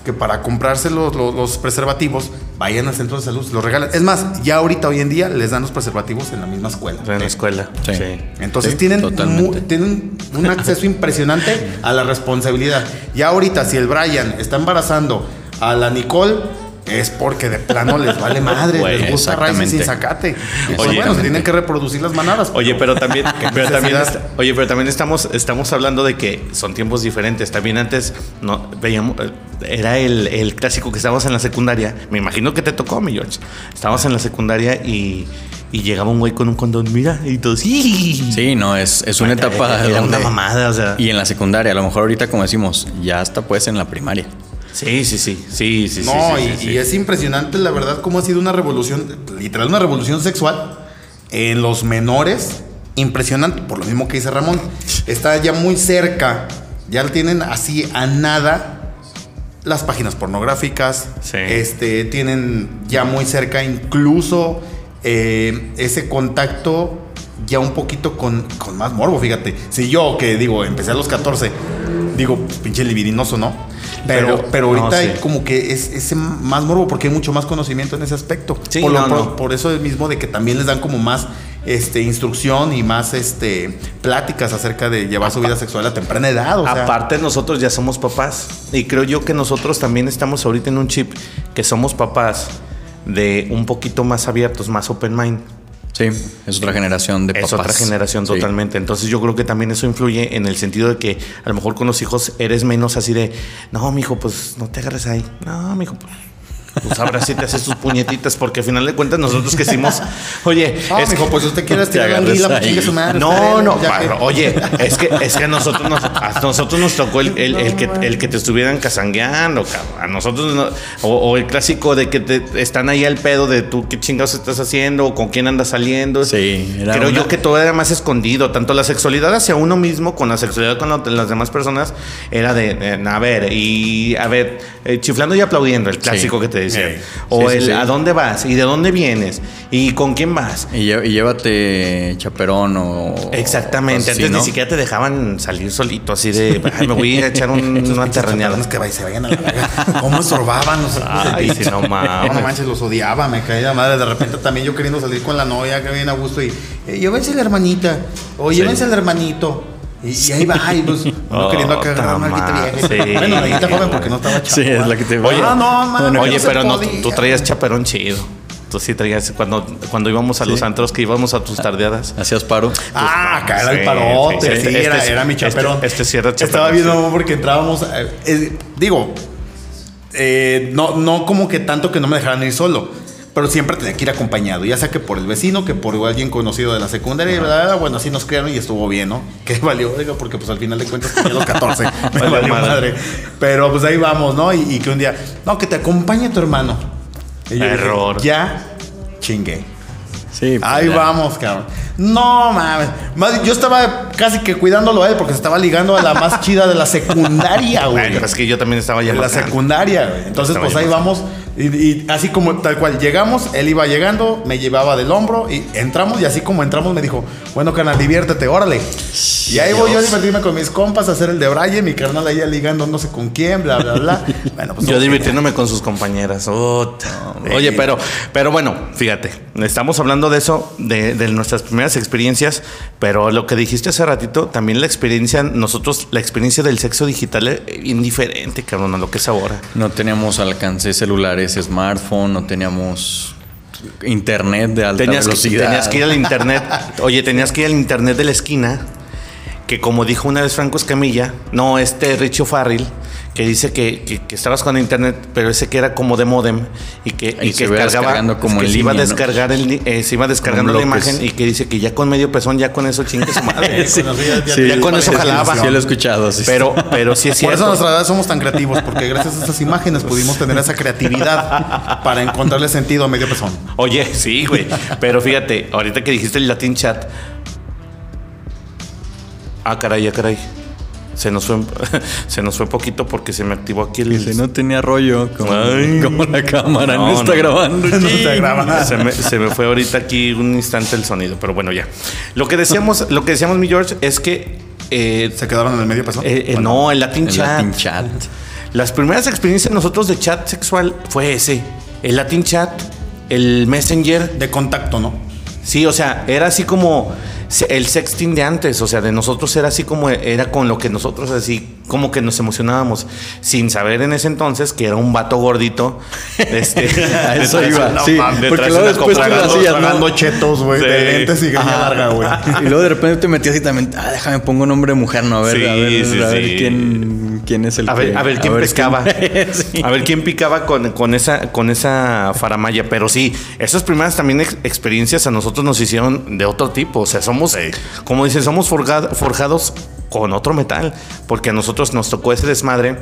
que para comprarse los, los- los preservativos, vayan al centro de salud, los regalan. Es más, ya ahorita, hoy en día, les dan los preservativos en la misma escuela. En la escuela. Sí. sí. Entonces Sí, tienen, mu- tienen un acceso impresionante a la responsabilidad. Ya ahorita, si el Brian está embarazando a la Nicole, es porque de plano les vale madre, les gusta exactamente. sin zacate. Y pues Oye, bueno, se tienen que reproducir las manadas. Oye, pero también, pero también, está- oye, pero también estamos, estamos hablando de que son tiempos diferentes. También antes no veíamos, era el, el clásico que estábamos en la secundaria. Me imagino que te tocó, mi George. Estábamos en la secundaria y, y llegaba un güey con un condón, mira, y todos, ¡sí! Sí, no, es, es una etapa Era donde- una mamada, o sea. Y en la secundaria, a lo mejor ahorita, como decimos, ya hasta pues en la primaria. Sí, sí, sí, sí, sí, No, sí, y, sí, sí. y es impresionante, la verdad, cómo ha sido una revolución, literal, una revolución sexual en los menores. Impresionante, por lo mismo que dice Ramón. Está ya muy cerca, ya tienen así a nada las páginas pornográficas. Sí. Este, tienen ya muy cerca incluso eh, ese contacto ya un poquito con, con más morbo, fíjate. Si yo, que digo, empecé a los 14, digo, pues, pinche libidinoso, ¿no? Pero, Pero- pero ahorita no, sí. hay como que es ese más morbo porque hay mucho más conocimiento en ese aspecto. Sí, por, lo- no, por- eso mismo de que también les dan como más este, instrucción y más este, pláticas acerca de llevar su vida sexual a temprana edad. O sea, Aparte nosotros ya somos papás y creo yo que nosotros también estamos ahorita en un chip que somos papás de un poquito más abiertos, más open mind. Sí, es otra generación de papás. Es otra generación Sí. totalmente. Entonces yo creo que también eso influye en el sentido de que a lo mejor con los hijos eres menos así de, no, mijo, pues no te agarres ahí. No, mijo, pues Pues ahora sí te haces tus puñetitas, porque al final de cuentas nosotros que hicimos, oye, No, es mijo, pues usted quiere agarres anguila, pues su madre. no, no, oye, es que, es que a nosotros nos, a nosotros nos tocó el, el- el que, el que te estuvieran casangueando, cabrón. A nosotros no- o, o el clásico de que te están ahí al pedo de tú qué chingados estás haciendo o con quién andas saliendo. Sí, era Creo una- yo que todo era más escondido, tanto la sexualidad hacia uno mismo con la sexualidad con la- las demás personas era de, a ver, y a ver, eh, chiflando y aplaudiendo, el clásico Sí. que te Sí. O Sí, el sí. a dónde vas y de dónde vienes y con quién vas. Y, lle- y llévate chaperón o. Exactamente, así, antes ¿no? ni siquiera te dejaban salir solito, así de, "Ay, me voy a echar un- una terreneada. Que se vayan a la verga. ¿Cómo estorbaban los Ay, sí, no mames. No manches, los odiaba, me caía la madre. De repente también yo queriendo salir con la novia, que bien a gusto. Y eh, llévense la hermanita. O llévense al hermanito. Y, y ahí va, y pues, uno Oh, queriendo acá agarrar una vieja. sí. Bueno, una alguita joven porque no estaba chavo. Sí, es la que te Oye, Ah, no, man, Oye, no se pero no, tú traías chaperón chido. Tú sí traías, cuando, cuando íbamos a los antros que íbamos a tus tardeadas. Hacías paro. Ah, acá era Sí, el parote, sí, sí, este- era, este- era mi chaperón. este- este sí era chaperón, Estaba bien sí. mamón porque entrábamos, eh, eh, digo, eh, no, no como que tanto que no me dejaran ir solo, pero siempre tenía que ir acompañado, ya sea que por el vecino, que por alguien conocido de la secundaria, bla, bueno, así nos criaron y estuvo bien, ¿no? Que valió, oiga, porque pues al final de cuentas tenía los 14, me Valió valió madre. madre. Pero pues ahí vamos, ¿no? Y, y que un día, no, que te acompañe tu hermano. Y yo dije, Error. ya chingué. Sí. pues, Ahí ya. vamos, cabrón. No mames. Más- Yo estaba casi que cuidándolo a él porque se estaba ligando a la más chida de la secundaria, güey. Bueno, es que yo también estaba ya De la secundaria, güey. Entonces, pues ahí vamos. Y, y así como tal cual llegamos, él iba llegando, me llevaba del hombro y entramos. Y así como entramos, me dijo, bueno, carnal, diviértete, órale. Y ahí voy yo a divertirme con mis compas, a hacer el de Braille, mi carnal ahí ligando no sé con quién, bla, bla, bla. Bueno, pues Yo divirtiéndome con sus compañeras. Ota. Oye, pero, pero bueno, fíjate, estamos hablando de eso, de, de nuestras primeras experiencias, pero lo que dijiste hace ratito, también la experiencia, nosotros, la experiencia del sexo digital es indiferente, cabrón, a lo que es ahora. No teníamos alcance celulares, smartphone, no teníamos internet de alta Tenías que, velocidad. tenías que ir al internet. Oye, tenías que ir al internet de la esquina. Que como dijo una vez Franco Escamilla, no, este Richo Farrell, que dice que, que- que estabas con internet, pero ese que era como de modem y que, Y y se que iba cargaba, descargando como que en se iba a línea, ¿no? descargar el, eh, se iba descargando la bloques. imagen y que dice que ya con medio pezón, ya con eso chingue su madre. Sí, eso ya- ya- Sí, ya con eso sí, jalaba. Sí, lo he escuchado. sí. Pero, pero sí es Por cierto. eso a nuestra edad somos tan creativos, porque gracias a estas imágenes pudimos tener esa creatividad para encontrarle sentido a medio pezón. Oye, sí, güey. Pero fíjate, ahorita que dijiste el Latin Chat. Ah, caray, ah, caray. Se nos fue, se nos fue poquito porque se me activó aquí el. Dice, no tenía rollo como, Ay. como la cámara, no, No, está no. grabando. No está grabando. Se me, se me fue ahorita aquí un instante el sonido, pero bueno, ya. Lo que decíamos, lo que decíamos, mi George, es que eh, ¿Se quedaron en el medio pezón? eh, eh, no, el Latin El Chat. Latin chat. Las primeras experiencias nosotros de chat sexual fue ese. El Latin Chat, el Messenger. De contacto, ¿no? Sí, o sea, era así como el sexting de antes, o sea, de nosotros era así como era con lo que nosotros así como que nos emocionábamos, sin saber en ese entonces que era un vato gordito. Este, A eso iba, no sí, mames, porque detrás luego después tú lo hacías, ¿no? chetos, güey, Sí. de lentes y greña larga, güey. Y luego de repente te metías y también, ah, déjame pongo nombre de mujer, no, a ver, Sí, a ver, sí, a ver sí. quién, quién es el A ver, que- a ver quién pescaba. Sí. A ver quién picaba con, con esa, con esa faramaya. Pero sí, esas primeras también ex- experiencias a nosotros nos hicieron de otro tipo. O sea, somos, como dicen, somos forjados con otro metal. Porque a nosotros nos tocó ese desmadre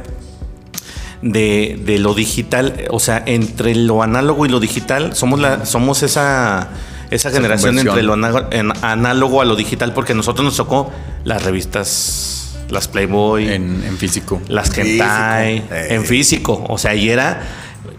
de, de lo digital. O sea, entre lo análogo y lo digital, somos la, somos esa. Esa generación conversión. entre lo análogo a lo digital, porque a nosotros nos tocó las revistas, las Playboy, En, en físico. las Físico. hentai Eh. en físico. O sea, y era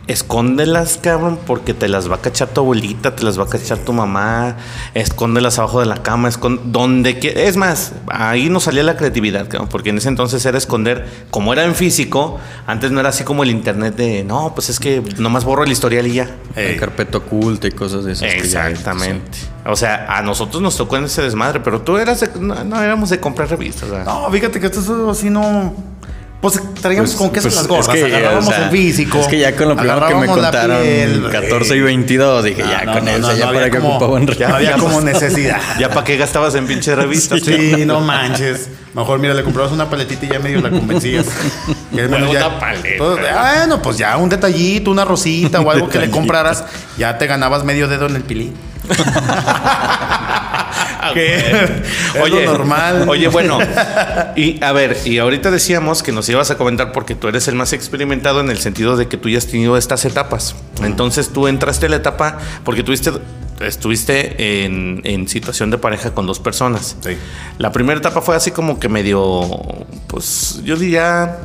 escóndelas, cabrón, porque te las va a cachar tu abuelita, te las va a cachar tu mamá, escóndelas abajo de la cama, donde que es más, ahí nos salía la creatividad, cabrón, porque en ese entonces era esconder, como era en físico, antes no era así como el internet de, no, pues es que nomás borro el historial y ya. La carpeta oculta y cosas de esas. que ya- Exactamente. O sea, a nosotros nos tocó en ese desmadre, pero tú eras de- no, no éramos de comprar revistas, ¿verdad? No, fíjate que esto es así no. Pues traíamos Pues- con queso pues, las gorras, es que, agarrábamos o sea, el físico. Es que ya con lo primero que me contaron, piel, 14 y güey. 22, dije, Ah, ya no, con no, eso, ya para como- ocupaba un Ya había como necesidad. ¿Ya para qué gastabas en pinche revistas? Sí, no manches. Mejor, mira, le comprabas una paletita y ya medio la convencías. Bueno, Una ya- paleta. pues, bueno, pues ya un detallito, una rosita o algo que le compraras, ya te ganabas medio dedo en el pilín. que es lo normal. Oye, bueno. Y a ver, y ahorita decíamos que nos ibas a comentar porque tú eres el más experimentado en el sentido de que tú ya has tenido estas etapas. Entonces tú entraste a la etapa porque tuviste, estuviste en, en situación de pareja con dos personas. Sí. La primera etapa fue así como que medio, pues yo diría,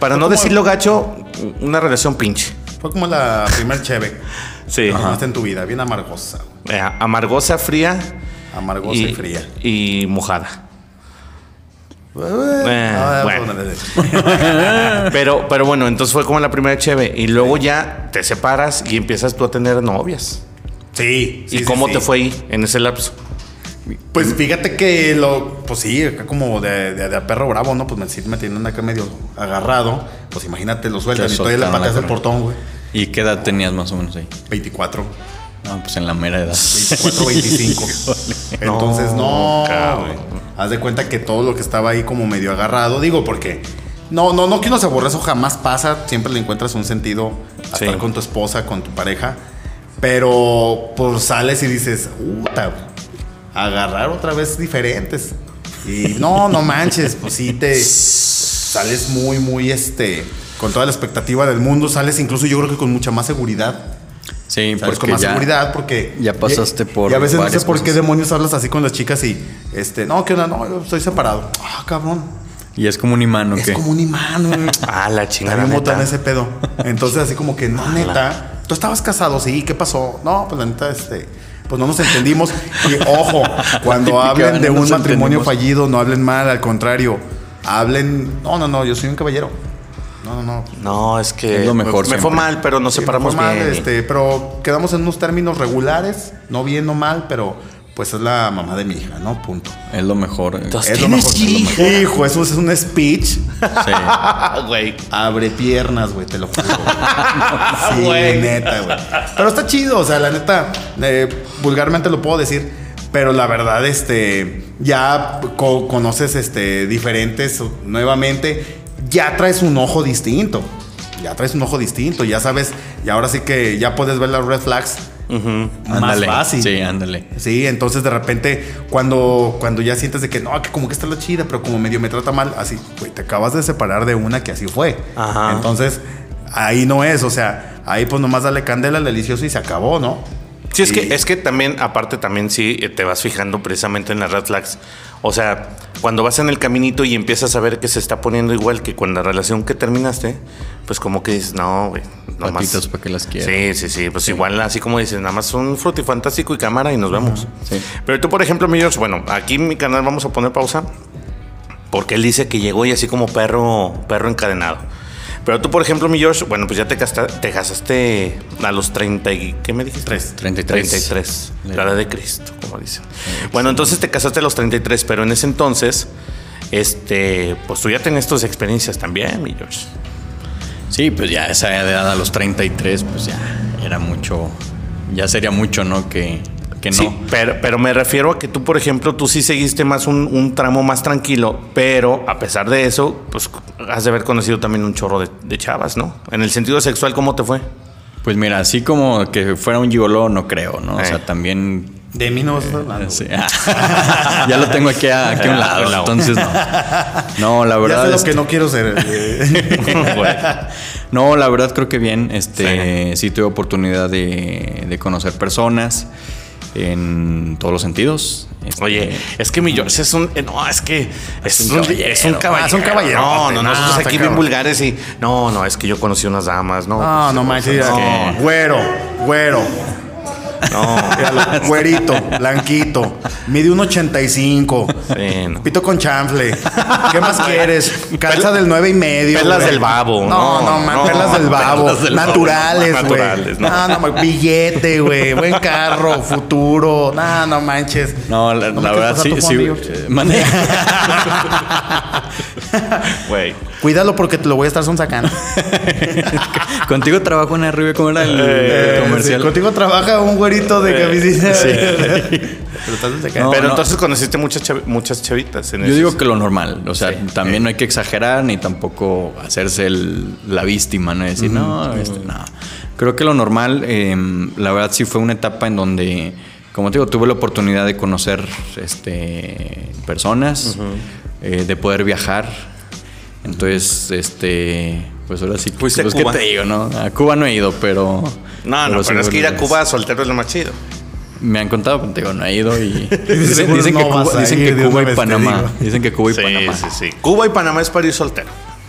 para Fue no decirlo gacho, una relación pinche. Fue como la primer cheve Sí. que en tu vida, bien amargosa. Eh, amargosa, fría. Amargosa y, fría. Y mojada. Ah, bueno. bueno. Pero, pero bueno, entonces fue como la primera cheve. Y luego ya te separas y empiezas tú a tener novias. Sí. sí, ¿Y sí, cómo sí. te fue ahí en ese lapso? Pues fíjate que lo, pues sí, acá como de, de, de a perro bravo, ¿no? Pues me, sí me tienen acá medio agarrado. Pues imagínate, lo sueltan y todavía le pateas el portón, güey. ¿Y qué edad tenías más o menos ahí? 24. No, pues en la mera edad. 24, 25. Entonces, no. Cabrón. Haz de cuenta que todo lo que estaba ahí como medio agarrado, digo, porque no, no, no que uno se aburre, eso jamás pasa. Siempre le encuentras un sentido a Sí. estar con tu esposa, con tu pareja. Pero pues sales y dices, puta, agarrar otra vez diferentes. Y no, no manches, pues sí te sales muy, muy este. Con toda la expectativa del mundo, sales incluso yo creo que con mucha más seguridad. Sí, porque con más ya, seguridad porque ya pasaste por y a veces no sé por qué demonios hablas así con las chicas y este no qué onda no yo estoy separado ah cabrón Y es como un imán, ¿o es qué? como un imán güey. Ah, la chingada. también neta. botan ese pedo. Entonces así como que no neta tú estabas casado sí qué pasó no pues la neta este pues no nos entendimos. Y ojo cuando hablen de no un matrimonio entendimos. fallido no hablen mal al contrario hablen no no no yo soy un caballero no no no No, es que Es lo mejor me fue mal, pero nos Sí, separamos fue mal, este, pero quedamos en unos términos regulares, no bien, no mal, pero pues es la mamá de mi hija, ¿no? Punto. Es lo mejor. Entonces, Es lo ¿Tienes mejor. es lo hija? mejor. Hijo, eso es un speech. Sí. Güey. Abre piernas, güey, te lo juro. sí, güey. neta, güey. Pero está chido, o sea, la neta, eh, vulgarmente lo puedo decir. Pero la verdad, este, ya co- conoces este, diferentes nuevamente, ya traes un ojo distinto. Ya traes un ojo distinto, ya sabes, y ahora sí que ya puedes ver las red flags más Ándale. fácil. Sí, ándale. Sí, entonces de repente cuando, cuando ya sientes de que no, que como que está la chida, pero como medio me trata mal, así, güey, te acabas de separar de una que así fue. Ajá. Entonces, ahí no es, o sea, ahí pues nomás dale candela al delicioso y se acabó, ¿no? Sí, es Y- que, es que también, aparte también sí eh, te vas fijando precisamente en las red flags. O sea, cuando vas en el caminito y empiezas a ver que se está poniendo igual que con la relación que terminaste, pues como que dices, no, güey, no más. Patitas para que las quieras. Sí, sí, sí, pues igual así como dices, nada más un frutifantástico y cámara y nos vemos. sí. Pero tú, por ejemplo, mi George, bueno, aquí en mi canal vamos a poner pausa porque él dice que llegó y así como perro, perro encadenado. Pero tú, por ejemplo, mi George, bueno, pues ya te, casta- te casaste a los 30 y... ¿Qué me dijiste? Tres. 33. 33. La edad de Cristo, como dicen. Bueno, entonces te casaste a los 33, pero en ese entonces, este, pues tú ya tenías tus experiencias también, mi George. Sí, pues ya esa edad a los 33, pues ya era mucho. Ya sería mucho, ¿no? Que, que no. Sí, pero, pero me refiero a que tú, por ejemplo, tú sí seguiste más un, un tramo más tranquilo, pero a pesar de eso, pues has de haber conocido también un chorro de, de chavas, ¿no? En el sentido sexual, ¿cómo te fue? Pues mira, así como que fuera un gigoló, no creo, ¿no? O Eh. sea, también. De mí no estás hablando. sí. ya lo tengo aquí a, aquí a un lado, A entonces no. No, la Ya verdad. sé lo este- que no quiero ser. eh. Güey. No, la verdad creo que bien. Este, sí, tuve oportunidad de, de conocer personas en todos los sentidos. Este, Oye, es que mi George es un. eh, No, es que es, un un, caballero. es un caballero. Ah, es un caballero. No, no, No, nosotros está aquí bien vulgares y. No, no, es que yo conocí unas damas, ¿no? No, pues, no manches. no, mira, Güero, güero. No, Míralo, güerito, blanquito. Mide un 85. sí, no. Pito con chanfle. ¿Qué más quieres? Calza del nueve y medio. Perlas güey. del babo. No, no, man, no, perlas del babo. perlas del naturales, güey. naturales, no. No, no, man, billete, güey. Buen carro, futuro. No, no manches. No, la, ¿No me la quieres verdad sí, sí. Eh, mande. Güey. Cuídalo porque te lo voy a estar sacando. Contigo trabajo en arriba, ¿cómo era el, el comercial? contigo trabaja un güerito de camiseta. sí. Pero. No, Pero no. entonces conociste muchas, chav- muchas chavitas en Yo digo que lo normal, o sea, Sí. también no hay que exagerar ni tampoco hacerse el- la víctima, ¿no? Decir, no, este, no. Creo que lo normal, eh, la verdad sí fue una etapa en donde, como te digo, tuve la oportunidad de conocer este, personas, eh, de poder viajar. Entonces, este, pues ahora sí, ¿Fuiste a pues, Cuba? ¿qué te digo, no? A Cuba no he ido, pero... No, no, pero es que ir a Cuba soltero es lo más chido. Me han contado, pero digo, no he ido y... dicen, seguro dicen no que Cuba, dicen que Cuba y Panamá. Dicen que Cuba y sí, Panamá. sí, sí. Cuba y Panamá es para ir soltero.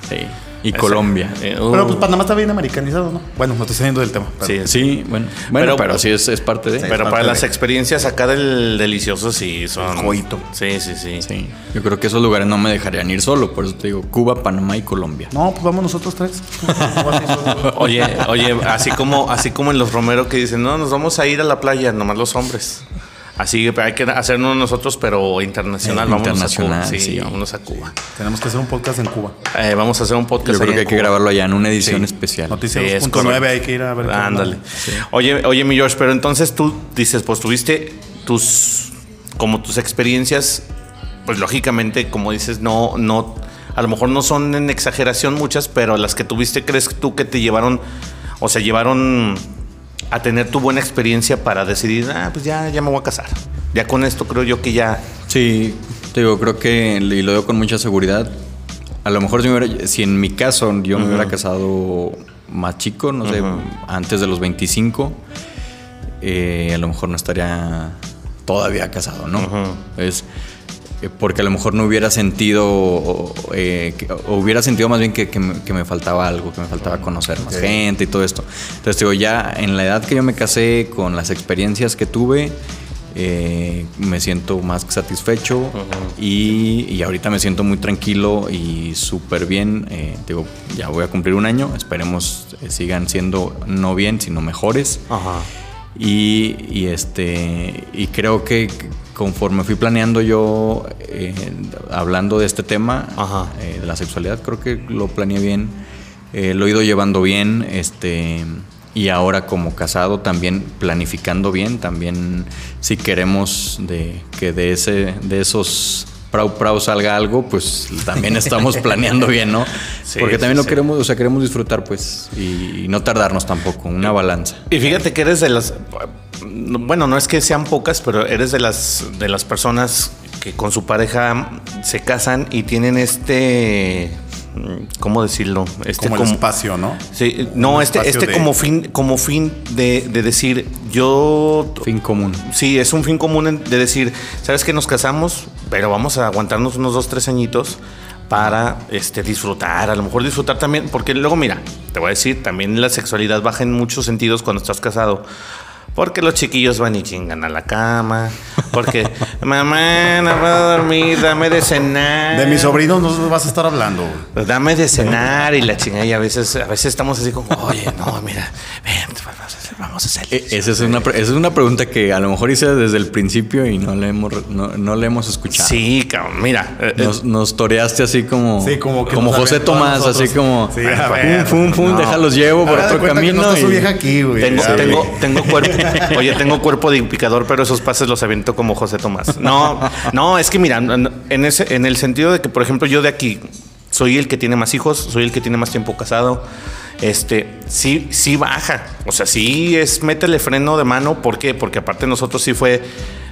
Sí. Y. Colombia. Eh, uh. Pero pues Panamá está bien americanizado, ¿no? Bueno, no estoy saliendo del tema. pero- Sí, Sí, bueno. Bueno, Pero- pero, sí es, es parte de. Sí. Pero parte para de- las experiencias acá del delicioso sí son. Coito. Sí, sí, sí. Sí. Yo creo que esos lugares no me dejarían ir solo. Por eso te digo Cuba, Panamá y Colombia. No, pues vamos nosotros tres. Oye, oye, así como, así como en los Romero que dicen, no, nos vamos a ir a la playa, nomás los hombres. Así que hay que hacernos nosotros, pero internacional. Eh, vámonos internacional, a Cuba. Sí, sí. vámonos a Cuba. Tenemos que hacer un podcast en Cuba. Eh, vamos a hacer un podcast. Yo creo que en hay que Cuba. grabarlo allá en una edición Sí. especial. Noticias Sí, es 2.9 correcto. hay que ir a ver. Ándale. Oye, oye, mi George, pero entonces tú dices, pues tuviste tus, como tus experiencias, pues lógicamente, como dices, no, no, a lo mejor no son en exageración muchas, pero las que tuviste, ¿crees tú que te llevaron, o sea, llevaron a tener tu buena experiencia para decidir, ah, pues ya, ya me voy a casar? Ya con esto creo yo que ya... Sí, te digo, creo que, y lo digo con mucha seguridad, a lo mejor si, me hubiera- si en mi caso yo me hubiera casado más chico, no sé, antes de los 25, eh, a lo mejor no estaría todavía casado, ¿no? Es porque a lo mejor no hubiera sentido, eh, que- o hubiera sentido más bien que, que me, que me faltaba algo, que me faltaba conocer más gente y todo esto. Entonces, digo, ya en la edad que yo me casé, con las experiencias que tuve, eh, me siento más satisfecho y, y ahorita me siento muy tranquilo y súper bien. Eh, digo, ya voy a cumplir un año, esperemos eh, sigan siendo no bien, sino mejores. Ajá. Y, y, este y creo que conforme fui planeando yo eh, hablando de este tema Ajá. eh, de la sexualidad creo que lo planeé bien eh, lo he ido llevando bien este y ahora como casado también planificando bien también si queremos de que de ese de esos prau prau salga algo pues también estamos planeando bien no Sí, porque sí, también lo sí. queremos o sea queremos disfrutar pues y, y no tardarnos tampoco una balanza Y fíjate que eres de las bueno, no es que sean pocas, pero eres de las de las personas que con su pareja se casan y tienen este ¿cómo decirlo? Este Como el espacio, ¿no? Sí, no, Un este este de- como fin como fin de, de decir yo fin común Sí, es un fin común de decir, ¿sabes que nos casamos? Pero vamos a aguantarnos unos dos, tres añitos para este, disfrutar, a lo mejor disfrutar también, porque luego mira, te voy a decir, también la sexualidad baja en muchos sentidos cuando estás casado. Porque los chiquillos van y chingan a la cama. Porque, mamá, no puedo dormir, dame de cenar. De mis sobrinos no vas a estar hablando. Pues dame de cenar y la chingada. Y a veces, a veces estamos así como, oye, no, mira, ven, hacer, vamos a. E- Esa es, una, esa es una pregunta que a lo mejor hice desde el principio y no le hemos, no, no le hemos escuchado. Sí, cabrón, mira. eh, eh, Nos, nos toreaste así como, Sí, como que como José Tomás, nosotros. así como Sí, a ver, fum, fum, fum, no. déjalos llevo por otro camino. No está su y- vieja aquí, güey. Tengo, Sí. tengo, tengo cuerpo. Oye, tengo cuerpo de picador, pero esos pases los aviento como José Tomás. No, no, es que mira, en ese, en el sentido de que, por ejemplo, yo de aquí soy el que tiene más hijos, soy el que tiene más tiempo casado. Este, sí, sí baja. O sea, sí es métele freno de mano. ¿Por qué? Porque aparte nosotros sí fue,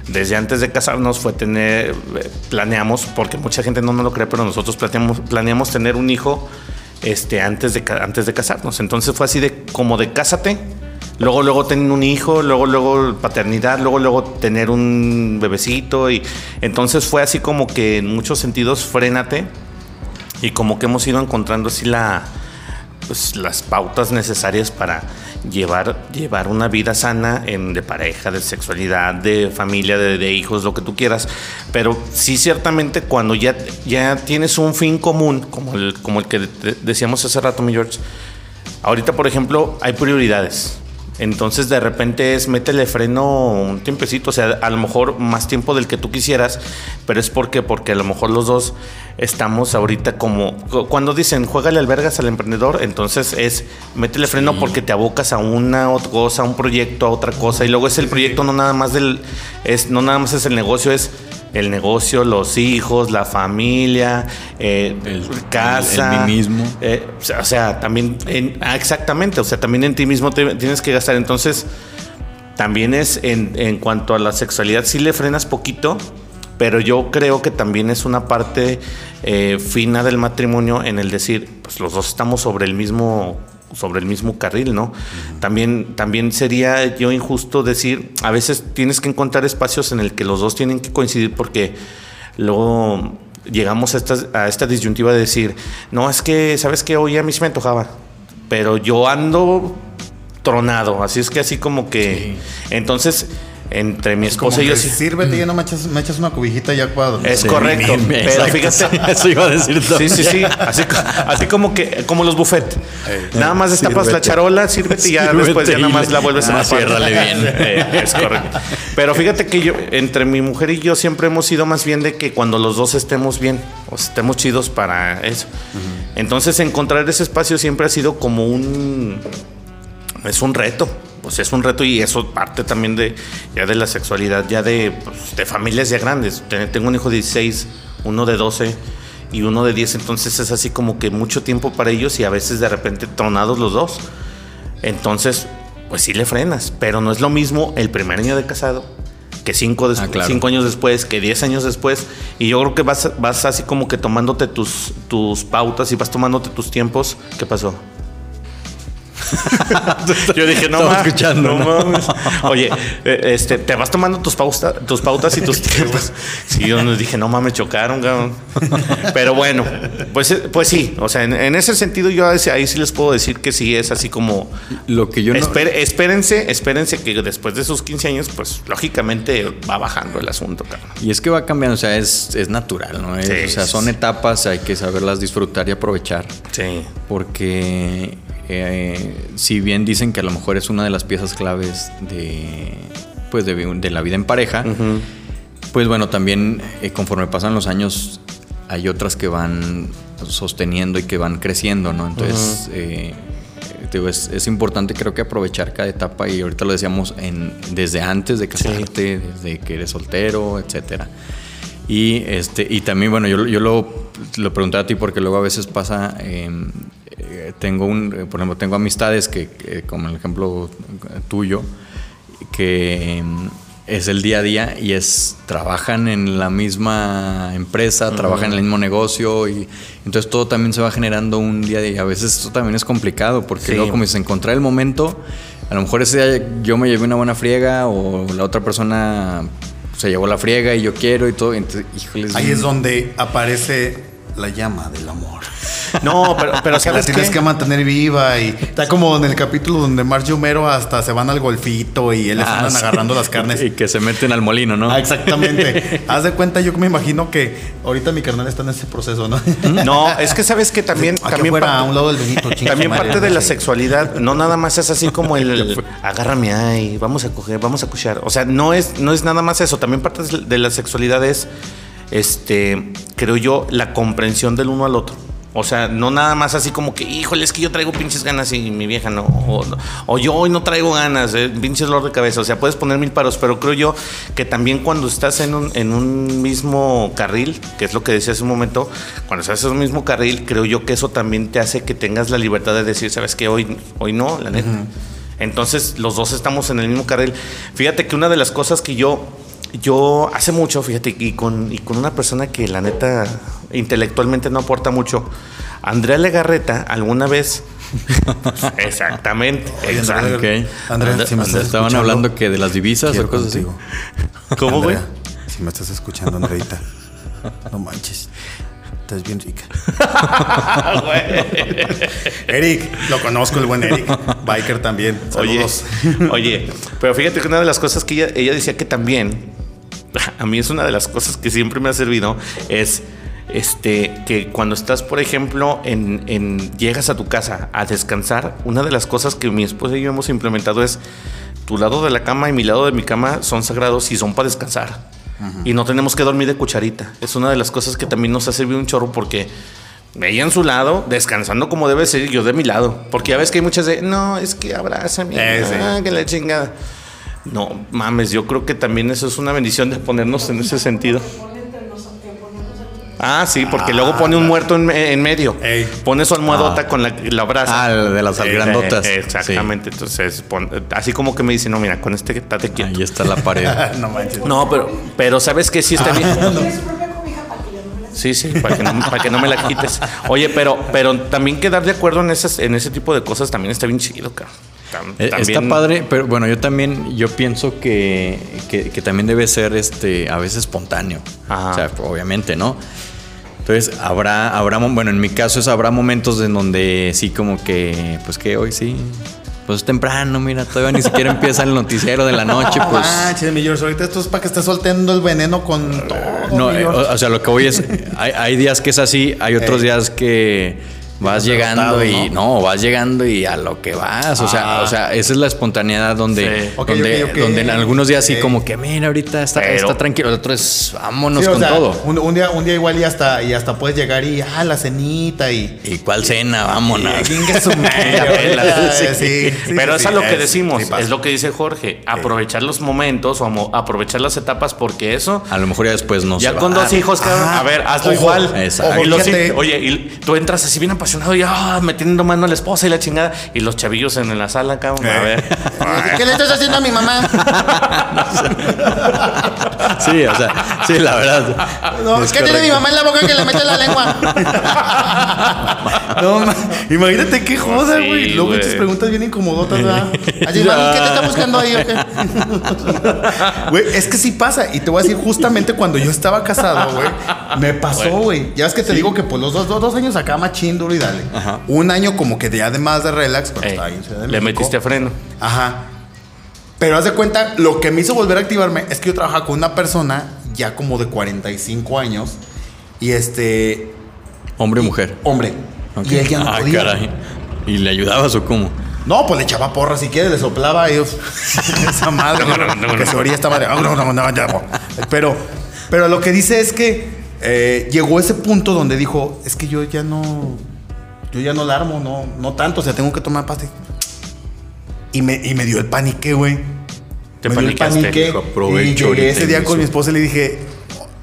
desde antes de casarnos, fue tener, eh, planeamos, porque mucha gente no me lo cree, pero nosotros planeamos, planeamos tener un hijo este, antes, de, antes de casarnos. Entonces fue así de como de cásate, luego luego tener un hijo, luego luego paternidad, luego luego tener un bebecito y entonces fue así como que en muchos sentidos frénate y como que hemos ido encontrando así la pues, las pautas necesarias para llevar, llevar una vida sana en, de pareja, de sexualidad, de familia, de, hijos, lo que tú quieras. Pero sí, ciertamente, cuando ya, ya tienes un fin común, como el, como el que de- decíamos hace rato, mi George, ahorita, por ejemplo, hay prioridades. Entonces de repente es métele freno un tiempecito, o sea, a lo mejor más tiempo del que tú quisieras, pero es porque porque a lo mejor los dos estamos ahorita como cuando dicen juégale albergas al emprendedor, entonces es métele freno porque te abocas a una otra cosa, a un proyecto, a otra cosa y luego es el proyecto no nada más del es no nada más es el negocio, es el negocio, los hijos, la familia, eh, El- casa, el- el mí mismo. eh, o sea, o sea, también, en- ah, exactamente, o sea, también en ti mismo te- tienes que gastar. Entonces, también es en, en cuanto a la sexualidad, sí le frenas poquito, pero yo creo que también es una parte eh, fina del matrimonio en el decir, pues los dos estamos sobre el mismo sobre el mismo carril, ¿no? También, también sería yo injusto decir, a veces tienes que encontrar espacios en el que los dos tienen que coincidir porque luego llegamos a esta, a esta disyuntiva de decir, no, es que, ¿sabes qué? Hoy a mí se me antojaba, pero yo ando tronado, así es que así como que... Entonces, entre mi esposa y yo... sí- sírvete ya no me echas, me echas una cubijita ya cuando. Es Sí, correcto, bien, bien, pero exacto. fíjate... Eso iba a decir Sí, sí, sí. también. Así, co- así como que, como los buffet. Nada más destapas la charola, sírvete y ya Sírvete después ya nada más la vuelves a Ah, tapar. ciérrale bien. Eh, es correcto. Pero fíjate que yo, entre mi mujer y yo siempre hemos sido más bien de que cuando los dos estemos bien, o estemos chidos para eso. Entonces encontrar ese espacio siempre ha sido como un es un reto. Pues es un reto y eso parte también de ya de la sexualidad, ya de, pues, de familias ya grandes. Ten- Tengo un hijo de 16, uno de 12 y uno de 10, entonces es así como que mucho tiempo para ellos y a veces de repente tronados los dos. Entonces, pues sí le frenas, pero no es lo mismo el primer año de casado que cinco, Ah, claro. cinco años después, que 10 años después. Y yo creo que vas, vas así como que tomándote tus, tus pautas y vas tomándote tus tiempos. ¿Qué pasó? Yo dije, no mames, escuchando, no ¿no? mames. Oye, eh, este, te vas tomando tus, pauta- tus pautas y tus tiempos. Sí, yo no- dije, no mames, chocaron, cabrón. Pero bueno, pues, eh, pues sí, o sea, en, en ese sentido yo ahí sí- les puedo decir que sí es así como... Lo que yo no. Espérense, espérense que después de sus 15 años, pues lógicamente va bajando el asunto, cabrón. Y es que va cambiando, o sea, es, es natural, ¿no? Es- Sí, o sea, son etapas, hay que saberlas disfrutar y aprovechar. Sí. Porque eh, si bien dicen que a lo mejor es una de las piezas claves de, pues de, la vida en pareja, pues bueno, también eh, conforme pasan los años hay otras que van sosteniendo y que van creciendo, ¿no? Entonces, eh, digo, es, es importante creo que aprovechar cada etapa y ahorita lo decíamos en, desde antes de casarte, desde que eres soltero, etcétera. Y, este, y también, bueno, yo, yo lo, lo pregunté a ti porque luego a veces pasa, eh, eh, tengo un, eh, por ejemplo, tengo amistades que, como el ejemplo tuyo, que mm, es el día a día y es, trabajan en la misma empresa, trabajan en el mismo negocio y entonces todo también se va generando un día a día. Y a veces esto también es complicado porque Sí. luego como dices, encontrar el momento, a lo mejor ese día yo me llevé una buena friega o la otra persona se llevó la friega y yo quiero y todo. entonces, Ahí es donde aparece la llama del amor. No, pero, pero La ¿sabes tienes qué? que mantener viva y está como en el capítulo donde Marge y Homero hasta se van al golfito y él les Ah, andan sí. agarrando las carnes. Y que se meten al molino, ¿no? Ah, exactamente. Haz de cuenta, yo me imagino que ahorita mi carnal está en ese proceso, ¿no? No, es que sabes que también, Aquí también afuera, parte- a un lado del chinga También madre, parte de la sexualidad, no nada más es así como el agárrame ahí, vamos a coger, vamos a cuchar. O sea, no es, no es nada más eso. También parte de la sexualidad es, este, creo yo, la comprensión del uno al otro. O sea, no nada más así como que, híjole, es que yo traigo pinches ganas y mi vieja no. O, o yo hoy no traigo ganas, eh, pinches dolor de cabeza. O sea, puedes poner mil paros, pero creo yo que también cuando estás en un, en un mismo carril, que es lo que decía hace un momento, cuando estás en un mismo carril, creo yo que eso también te hace que tengas la libertad de decir, sabes que hoy, hoy no, la neta. Entonces, los dos estamos en el mismo carril. Fíjate que una de las cosas que yo yo hace mucho, fíjate, y con, y con una persona que la neta intelectualmente no aporta mucho, Andrea Legarreta alguna vez... Exactamente. Oye, exacto. Andrea, si me estás Estaban hablando que de las divisas o cosas así. ¿Cómo, güey? Si me estás escuchando, Andreita, no manches. Estás bien rica. Eric, lo conozco, el buen Eric. Biker también. Oye, oye, pero fíjate que una de las cosas que ella, ella decía que también, a mí es una de las cosas que siempre me ha servido, es este, que cuando estás, por ejemplo, en, en- llegas a tu casa a descansar, una de las cosas que mi esposa y yo hemos implementado es tu lado de la cama y mi lado de mi cama son sagrados y son para descansar. Y no tenemos que dormir de cucharita. Es una de las cosas que también nos ha servido un chorro porque ella en su lado, descansando como debe ser, yo de mi lado. Porque ya ves que hay muchas de, no, es que abrázame, Eh, sí. que la chingada. No, mames, yo creo que también eso es una bendición de ponernos en ese sentido. Ah, sí, porque luego pone un muerto en, en medio. Ey. Pone su almohadota con la, la brasa. Ah, de las Eh, grandotas. eh, exactamente. Entonces, pon- así como que me dice, no, mira, con este que estate quieto. Ahí está la pared. no manches. No, pero, pero sabes que sí está bien. Tiene su propia cobija para que yo no me la Sí, sí, para que no, para que no me la quites. Oye, pero, pero también quedar de acuerdo en esas, en ese tipo de cosas también está bien chido, cabrón. Tam- Eh, Está también- padre, pero bueno, yo también, yo pienso que, que, que también debe ser este, a veces espontáneo. Ajá. O sea, obviamente, ¿no? Entonces, habrá, habrá, bueno, en mi caso es, habrá momentos en donde sí como que, pues que hoy sí, pues es temprano, mira, todavía ni siquiera empieza el noticiero de la noche, No pues... manches, mi George, ahorita esto es para que estés soltando el veneno con todo. No, mi eh, o, o sea, lo que voy es, hay, hay días que es así, hay otros Ey. días que vas llegando y no, vas llegando y a lo que vas, o sea, Ah. o sea, esa es la espontaneidad donde, Sí. Donde, donde en algunos días sí como que, mira, ahorita está, Pero- está tranquilo, el otro es, vámonos Sí, con sea, todo. Un, un día, un día igual y hasta, y hasta puedes llegar y, ah, la cenita y... ¿Y cuál cena? Vámonos. Pero es a lo que decimos, es lo que dice Jorge, aprovechar los momentos o amo- aprovechar las etapas porque eso A lo mejor ya después no ya se con va. dos hijos, cabrón. Ajá. A ver, hazlo Ojo, igual. oye, y tú entras así bien apasionado y ah, metiendo mano a la esposa y la chingada. Y los chavillos en la sala, cabrón. A Eh. ver. ¿Qué le estás haciendo a mi mamá? Sí, o sea, sí, la verdad. No, Es ¿Qué tiene mi correcto. mamá en la boca que le mete la lengua? no, ma- imagínate qué joda, Sí, güey. Luego tus preguntas bien incomodotas, ¿verdad? Así, mami, ¿qué te está buscando ahí? o qué? Güey, es que sí pasa. Y te voy a decir, justamente cuando yo estaba casado, güey, me pasó, güey. Ya es que te digo que por los dos, dos, dos años acá machín duro y dale. Un año como que ya de más de relax, cuando Ey, estaba ahí en Ciudad de le México. metiste freno. Ajá. Pero haz de cuenta, lo que me hizo volver a activarme es que yo trabajaba con una persona ya como de 45 años y este, Hombre o mujer. hombre. Y él ya no Ah, podía. caray. ¿Y le ayudabas o cómo? No, pues le echaba porra si quiere, le soplaba y esa madre, que se oría esta madre. Pero, pero lo que dice es que eh, llegó ese punto donde dijo, es que yo ya no, yo ya no la armo, no, no tanto, o sea, tengo que tomar pasta. Y me, y me dio el panique, güey. Te me dio el paniqueaste. panique. Y "Aprovecho llegué ahorita ese día y con eso". mi esposa y le dije,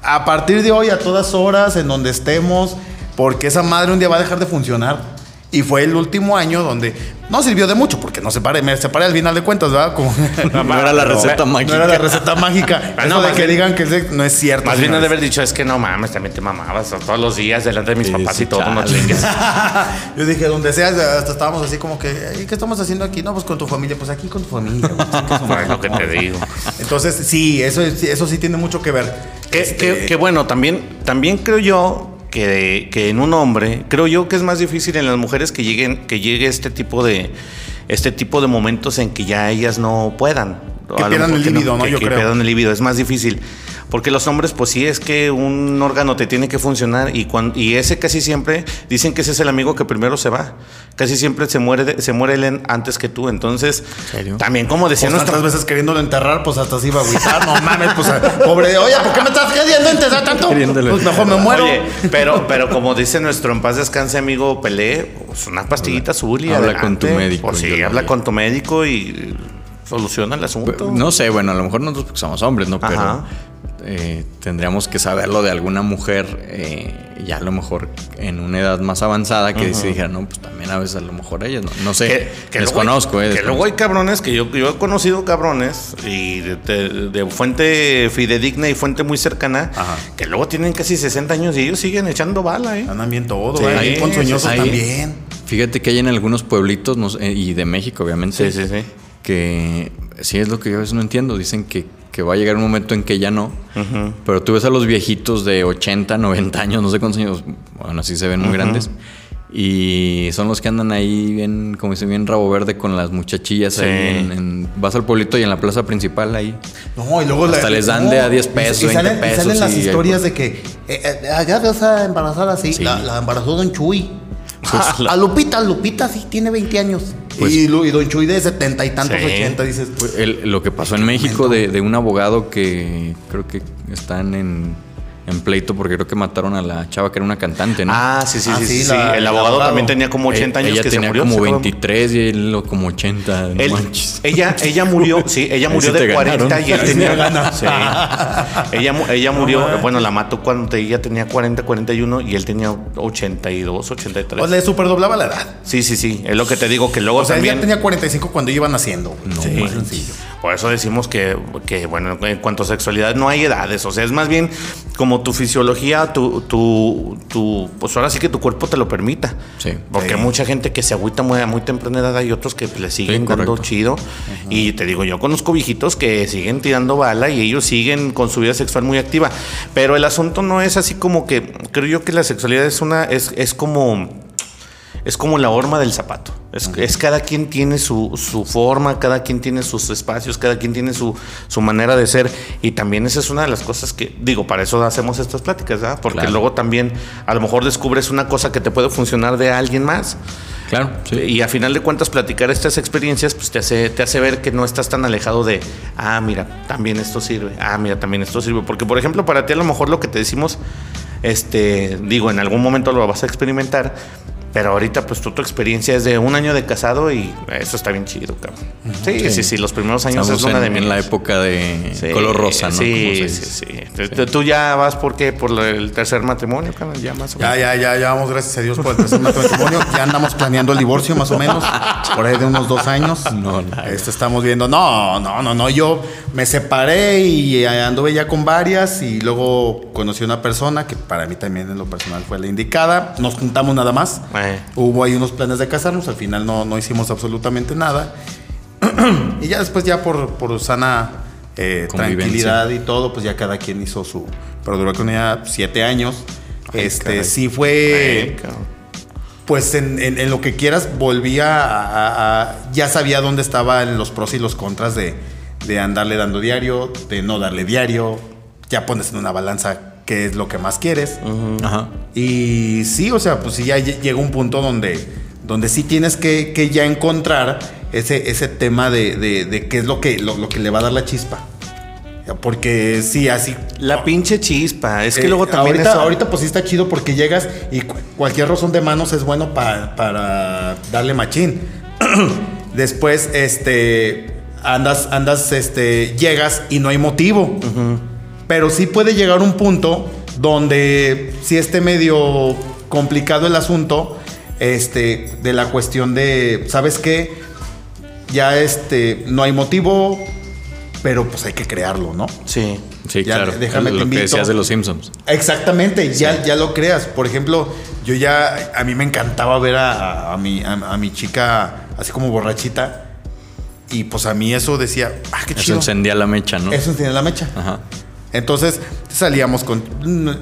a partir de hoy, a todas horas, en donde estemos, porque esa madre un día va a dejar de funcionar. Y fue el último año donde no sirvió de mucho, porque no se pare, me separé al final de cuentas, ¿verdad? Como, No era la receta no mágica. era la receta mágica. Eso no, de que bien- digan que no es cierto. Más bien de haber dicho, es que no mames, también te mamabas todos los días delante de mis Sí, papás sí, y todo, no chingues. Yo dije, donde sea, hasta estábamos así como que, "Ay, ¿qué estamos haciendo aquí? No, pues con tu familia, pues aquí con tu familia. güey, chingue su madre". Es lo que te digo. Entonces, sí, eso, es- eso sí tiene mucho que ver. Que, Este, que- que bueno, también, también creo yo que, que en un hombre, creo yo que es más difícil en las mujeres que lleguen, que llegue este tipo de este tipo de momentos en que ya ellas no puedan. Que pierdan el líbido, ¿no? Que, Yo que creo. pierdan el líbido, es más difícil. Porque los hombres, pues sí, es que un órgano te tiene que funcionar y, cuan- y ese casi siempre, dicen que ese es el amigo que primero se va. Casi siempre se muere, de- se muere él en- antes que tú. Entonces, serio? también como decía Pues nuestro... tantas veces queriéndolo enterrar, pues hasta se iba a agüitar. No mames, pues pobre de, oye, ¿por qué me estás queriendo enterrar tanto? Pues mejor me muero. Oye, pero, pero como dice nuestro en paz descanse amigo Pelé, pues una pastillita azul y Habla adelante. con tu médico, Pues sí, habla con tu médico y soluciona el asunto. No sé, bueno, a lo mejor nosotros porque somos hombres, ¿no? Pero Ajá. Eh, tendríamos que saberlo de alguna mujer, eh, ya a lo mejor en una edad más avanzada, que si dijera, no, pues también a veces a lo mejor ellas, no, no sé, Que, que luego hay- desconozco, eh, que luego hay cabrones que yo, yo he conocido cabrones y de, de- de fuente fidedigna y fuente muy cercana Ajá. que luego tienen casi 60 años y ellos siguen echando bala, ¿eh? Andan bien todo, Sí, Ahí- también. Fíjate que hay en algunos pueblitos, no sé, y de México, obviamente, Sí, sí, sí. que sí es lo que yo a veces no entiendo. Dicen que, que va a llegar un momento en que ya no. Pero tú ves a los viejitos de 80, 90 años, no sé cuántos años, bueno, así se ven muy grandes. Y son los que andan ahí bien, como dicen, bien rabo verde con las muchachillas Sí. ahí. En, en- vas al pueblito y en la plaza principal ahí. No, y luego Hasta les dan de a 10 pesos, y 20 salen, y pesos salen las y- historias de que eh, eh, allá vas a embarazar así. Sí. La, la embarazó Don Chuy. Pues, la- a Lupita, Lupita sí tiene 20 años. Pues- y, Lu- y Don Chuy de 70 y tantos, Sí. 80, dices, pues, El- lo que pasó en México de, de un abogado que creo que están en, en pleito porque creo que mataron a la chava que era una cantante, ¿no? Ah, sí, sí, Ah, sí. sí, sí, la- el el abogado también tenía como 80 Eh, años ella que tenía se murió. como ¿se acuerdan? 23 y él como 80. no Él- manches. ella, ella murió, sí, ella murió de 40 ganaron. y él tenía. me gana. Sí. Ella, ella murió, bueno, la mató cuando ella tenía 40, 41 y él tenía 82, 83. o le superdoblaba la edad. Sí, sí, sí. Es lo que te digo, que luego O sea, también. ella tenía 45 cuando iban naciendo. güey. Sí. más sencillo. Por eso decimos que, que, bueno, en cuanto a sexualidad no hay edades. O sea, es más bien como tu fisiología, tu, tu, tu pues ahora sí que tu cuerpo te lo permita. Sí. Porque Sí. hay mucha gente que se agüita muy, muy temprana edad y otros que le siguen Sí, dando chido. Y te digo, yo conozco viejitos que siguen tirando bala y ellos siguen con su vida sexual muy activa. Pero el asunto no es así como que, creo yo que la sexualidad es una, es, es como es como la horma del zapato. Es, es cada quien tiene su, su forma, cada quien tiene sus espacios, cada quien tiene su, su manera de ser. Y también esa es una de las cosas que, digo, para eso hacemos estas pláticas, ¿verdad? Porque Claro. luego también a lo mejor descubres una cosa que te puede funcionar de alguien más. Claro, sí. Y a final de cuentas, platicar estas experiencias, pues te hace, te hace ver que no estás tan alejado de, ah, mira, también esto sirve, ah, mira, también esto sirve. Porque, por ejemplo, para ti a lo mejor lo que te decimos, este, digo, en algún momento lo vas a experimentar, pero ahorita pues tú, tu experiencia es de un año de casado y eso está bien chido, cabrón. Sí, sí, sí, los primeros años Estamos es luna en, de en miel. la época de Sí, color rosa, ¿no? Sí, sí, sí. Tú- ya vas por qué? Por el tercer matrimonio, cabrón, ya más o menos. Ya, ya, ya, ya vamos, gracias a Dios por el tercer matrimonio. Ya andamos planeando el divorcio más o menos, por ahí de unos dos años. No, nada. Esto estamos viendo. No, no, no, no. Yo me separé y anduve ya con varias y luego conocí una persona que para mí también en lo personal fue la indicada. Nos juntamos nada más. Eh. Hubo ahí unos planes de casarnos, al final no, no hicimos absolutamente nada. y ya después, ya por, por sana eh, tranquilidad y todo, pues ya cada quien hizo su... Pero duró con ella siete años. Ay, este, caray. sí fue... Pues en, en- en lo que quieras, volvía a, a- a- Ya sabía dónde estaban los pros y los contras de, de andarle dando diario, de no darle diario. Ya pones en una balanza qué es lo que más quieres. Ajá. Y sí, o sea, pues sí ya lle- llega un punto donde, donde sí tienes que, que ya encontrar ese, ese tema de, de- de qué es lo que, lo, lo que le va a dar la chispa. Porque sí, así. La pinche chispa. Es que Eh, luego también ahorita, eso- ahorita pues sí está chido porque llegas y cu- cualquier rozón de manos es bueno pa- para darle machín. Después, este, andas, andas, este, llegas y no hay motivo. Pero sí puede llegar un punto donde si esté medio complicado el asunto, este, de la cuestión de, ¿sabes qué? Ya este, no hay motivo, pero pues hay que crearlo, ¿no? Sí. Sí, Ya, claro. déjame te lo que invito. decías de los Simpsons. Exactamente, ya, ya lo creas. Por ejemplo, yo ya, a mí me encantaba ver a, a mi, a, a mi chica así como borrachita. Y pues a mí eso decía, ah, qué Eso chido. encendía la mecha, ¿no? Eso tiene la mecha. Ajá. Entonces salíamos con,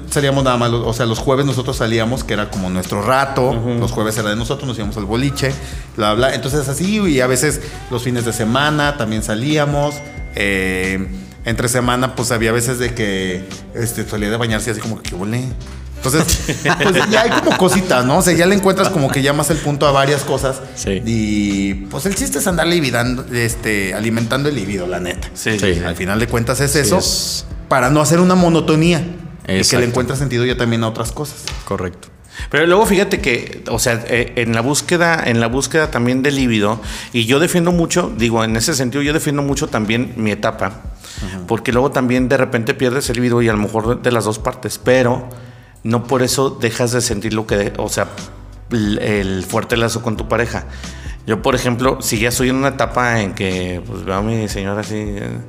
salíamos nada más, o sea, los jueves nosotros salíamos, que era como nuestro rato, los jueves era de nosotros, nos íbamos al boliche, bla, bla. Entonces así, y a veces los fines de semana también salíamos. eh, entre semana, pues había veces de que este, salía de bañarse así como que, ¿qué huele? Entonces, pues ya hay como cositas, ¿no? O sea, ya le encuentras como que llamas el punto a varias cosas. Sí. Y pues el chiste es andar lividando, este, alimentando el libido, la neta. Sí, Sí. sí. Al final de cuentas es eso. es- Para no hacer una monotonía. Y que le encuentra sentido ya también a otras cosas. Correcto. Pero luego fíjate que, o sea, eh, en la búsqueda, en la búsqueda también del líbido, y yo defiendo mucho, digo, en ese sentido yo defiendo mucho también mi etapa, porque luego también de repente pierdes el líbido y a lo mejor de las dos partes, pero no por eso dejas de sentir lo que, o sea, el, fuerte lazo con tu pareja. Yo, por ejemplo, si ya estoy en una etapa en que pues, veo a mi señora así, eh,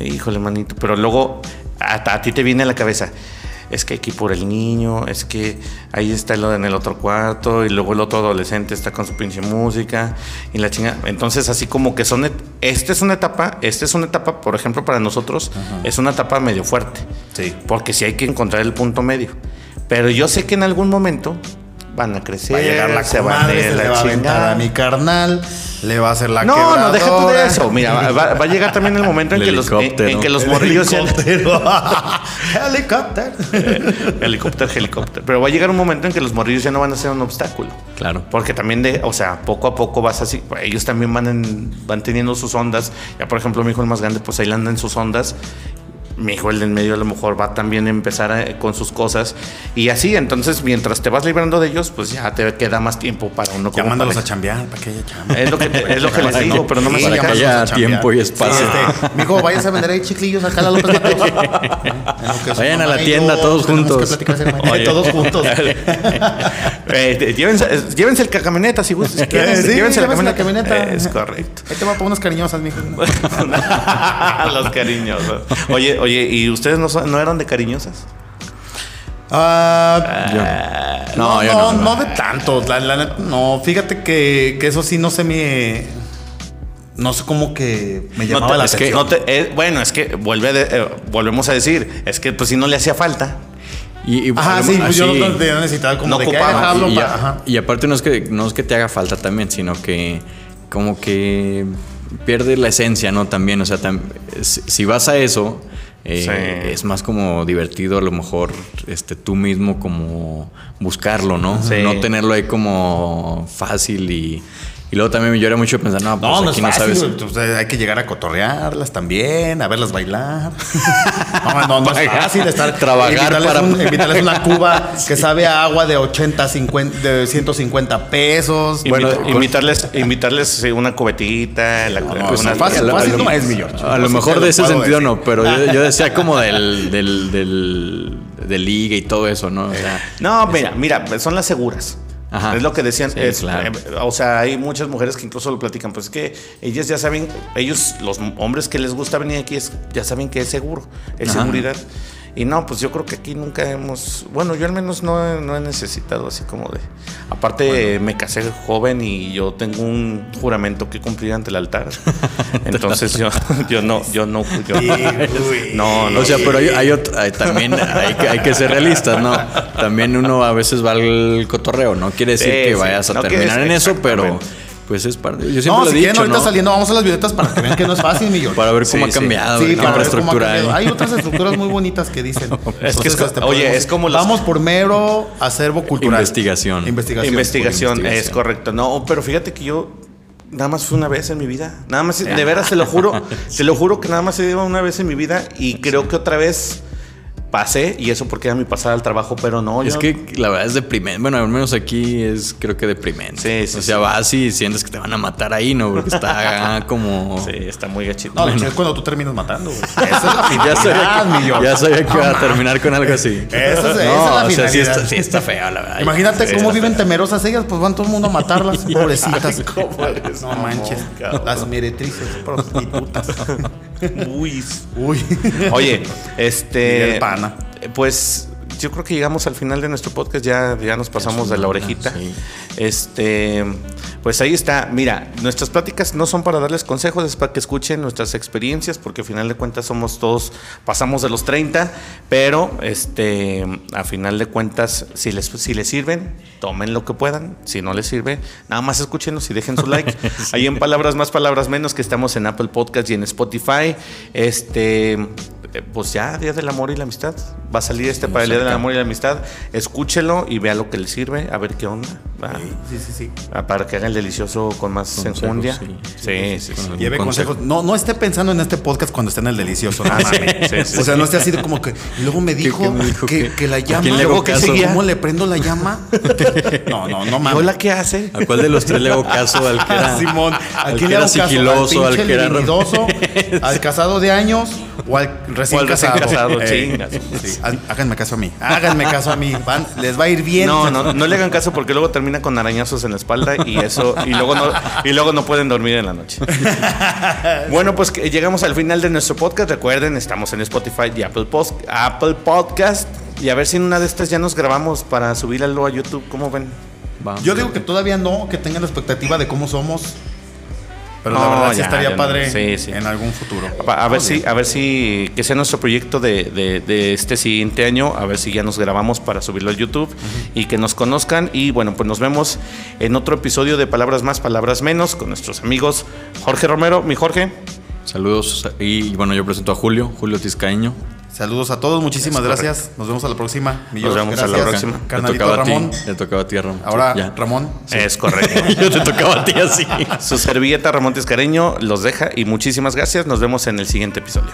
híjole, manito, pero luego a, a ti te viene a la cabeza, es que aquí por el niño, es que ahí está lo en el otro cuarto y luego el otro adolescente está con su pinche música y la chinga. Entonces, así como que son, esta es una etapa, esta es una etapa, por ejemplo, para nosotros, es una etapa medio fuerte. Sí. Porque sí hay que encontrar el punto medio. Pero yo sé que en algún momento van a crecer, Va a llegar la se van a comadre, ir se la le va a aventar a mi carnal, le va a hacer la No, no, deja tú de quebradora. eso. Mira, va, a llegar también el momento en, El que los, en, que los morrillos helicóptero. helicóptero. helicóptero, helicóptero. Pero va a llegar un momento en que los morrillos ya no van a ser un obstáculo. Claro. Porque también de, o sea, poco a poco vas así, ellos también van en- van teniendo sus ondas. Ya por ejemplo, mi hijo el más grande, pues ahí anda en sus ondas. Mi hijo el del medio a lo mejor va también a empezar a- con sus cosas. Y así, entonces, mientras te vas librando de ellos, pues ya te queda más tiempo para uno como Llamándolos a pareja. chambear para que haya chamba. Es lo que, es lo que les digo, pero no me Sí, para que sacan. a chambear. tiempo y espacio. Sí, este, mijo, vayas a vender ahí chiclillos acá a la López Mateos. En Vayan a la tienda yo todos juntos. que platicar ese- Oye. todos juntos. Eh, te- llévense, eh, llévense el camioneta si quieren, Sí, llévense la llévense la camioneta. camioneta. Es correcto. Ahí te va para unas cariñosas, mijo. Los cariñosos. Oye, oye, ¿y ustedes no, son- no eran de cariñosas? Ah, No, no, yo no, no. no de tanto. La, la neta, no, fíjate que, que eso sí no se me. No sé cómo que me llamaba No te- la es que atención. no te- eh, bueno, es que vuelve de- eh, volvemos a decir, es que pues si no le hacía falta. Y, y- Ajá, sí, mejor- yo no te necesitaba como No de que ocupaba. "Ay, dejarlo y, para- ajá. y aparte no es que no es que te haga falta también, sino que como que pierde la esencia, ¿no? También, o sea, tam- si, si vas a eso, eh, Sí. es más como divertido a lo mejor este, tú mismo como buscarlo, ¿no? Sí. No tenerlo ahí como fácil y, y luego también me llora mucho pensar, no, pues No, no es aquí fácil, no sabes. Pues, hay que llegar a cotorrearlas también, a verlas bailar. No, no, no es fácil estar. Trabajar invitarles para- un- invitarles una cuba que sabe a agua de 80, 50, de 150 pesos. Bueno, invitarles, invitarles una cubetita, la, No, una- pues, fácil, lo- no es mi George. A lo mejor de ese sentido decir. no, pero yo, yo decía como del, del, del, de liga y todo eso, ¿no? O sea, No, mira, mira, son las seguras. Ajá. Es lo que decían. Sí, es, claro. eh, o sea, hay muchas mujeres que incluso lo platican. Pues es que ellas ya saben, ellos, los hombres que les gusta venir aquí, es, ya saben que es seguro, es Ajá. seguridad. Y no, pues yo creo que aquí nunca hemos. Bueno, yo al menos no, he- no he necesitado así como de. Aparte, me casé joven y yo tengo un juramento que cumplir ante el altar. Entonces yo, yo no, yo no, yo, no, no. O sea, pero hay, hay otro- hay también hay que, hay que ser realistas, ¿no? También uno a veces va al cotorreo, no quiere decir Sí, que vayas a No terminar en eso, pero. Pues es parte. Yo siempre No, lo si he quieren dicho, ahorita ¿no? saliendo, vamos a las violetas para que vean que no es fácil, mi George. Para ver cómo Sí, ha cambiado Sí, la para ver cómo ha cambiado. Hay otras estructuras muy bonitas que dicen. Es que es co- oye, podemos- es como los- Vamos por mero acervo cultural. Investigación. Investigación. Investigación, es correcto. No, pero fíjate que yo nada más fue una vez en mi vida. Nada más, de veras, te lo juro. Te lo juro que nada más se dio una vez en mi vida y creo que otra vez pasé y eso porque era mi pasada al trabajo, pero no. Es yo- que la verdad es deprimente. Bueno, al menos aquí es creo que deprimente. Sí, sí, o sea, sí. vas y sientes que te van a matar ahí, ¿no? Porque está como. Sí, está muy gachito. No, hecho, es cuando tú terminas matando. Esa es la Ya finalidad, sabía, mi que, ya sabía que No iba a terminar con algo así. Esa es- esa es no, la o sea, sí está, sí está feo, la verdad. Imagínate Sí, cómo viven feo. temerosas ellas, pues van todo el mundo a matarlas, pobrecitas. eres No manches. Las meretrices, prostitutas. Uy. Uy. Oye, este. Miguel Pana. Pues yo creo que llegamos al final de nuestro podcast. Ya, ya nos pasamos de la orejita. sí. Este. Pues ahí está. Mira, nuestras pláticas no son para darles consejos, es para que escuchen nuestras experiencias, porque al final de cuentas somos todos, pasamos de los 30, pero este, a final de cuentas, si les, si les sirven, tomen lo que puedan. Si no les sirve, nada más escúchenos y dejen su like. Ahí en Palabras Más, Palabras Menos, que estamos en Apple Podcast y en Spotify. Este, pues ya, Día del Amor y la Amistad. Va a salir este para el Día del Amor y la Amistad. Escúchelo y vea lo que le sirve, a ver qué onda. ¿va? Sí, sí, sí. Ah, Para que haga el delicioso con más Consejos, enjundia. sí. Sí, sí, sí. Lleve algún consejos. consejo. No, no esté pensando en este podcast cuando esté en el delicioso. No, mames. sí, sí, o sea, no esté así de como que. Y luego me dijo, qué me dijo? que, ¿Qué? que la ¿A llama. quién le hago que caso? seguía, ¿Cómo le prendo la llama? No, no, no ¿Y mames. hola qué hace? ¿A cuál de los tres le hago caso? ¿Al que era, Simón, ¿a al quién que le hago caso? sigiloso? ¿Al ¿Al pinche que era? ¿Al casado de años? ¿O al recién O al recién casado? Eh, chingas. sí, Háganme caso a mí. Háganme caso a mí. Van- les va a ir bien. No, no, no le hagan caso porque luego termina con arañazos en la espalda y eso y luego no y luego no pueden dormir en la noche. Bueno, pues que llegamos al final de nuestro podcast. Recuerden, estamos en Spotify y Apple, Post, Apple Podcast y a ver si en una de estas ya nos grabamos para subirlo a YouTube. ¿Cómo ven? Vamos. Yo digo que todavía no, que tengan la expectativa de cómo somos. Pero la verdad sí ya, estaría ya no. padre Sí, sí. en algún futuro. A, a ver si, a ver si, que sea nuestro proyecto de, de- de este siguiente año, a ver si ya nos grabamos para subirlo a YouTube y que nos conozcan. Y bueno, pues nos vemos en otro episodio de Palabras Más, Palabras Menos con nuestros amigos Jorge Romero, mi Jorge. Saludos. Y bueno, yo presento a Julio, Julio Tizcaíño. Saludos a todos, muchísimas Es gracias. Nos vemos a la próxima. Mi Nos vemos a la gracias. próxima. Le tocaba Ramón. a ti. Le tocaba a ti, Ramón. Ahora, ya. Ramón. Es correcto. yo te tocaba a ti así. Su servilleta Ramón Tiscareño los deja y muchísimas gracias. Nos vemos en el siguiente episodio.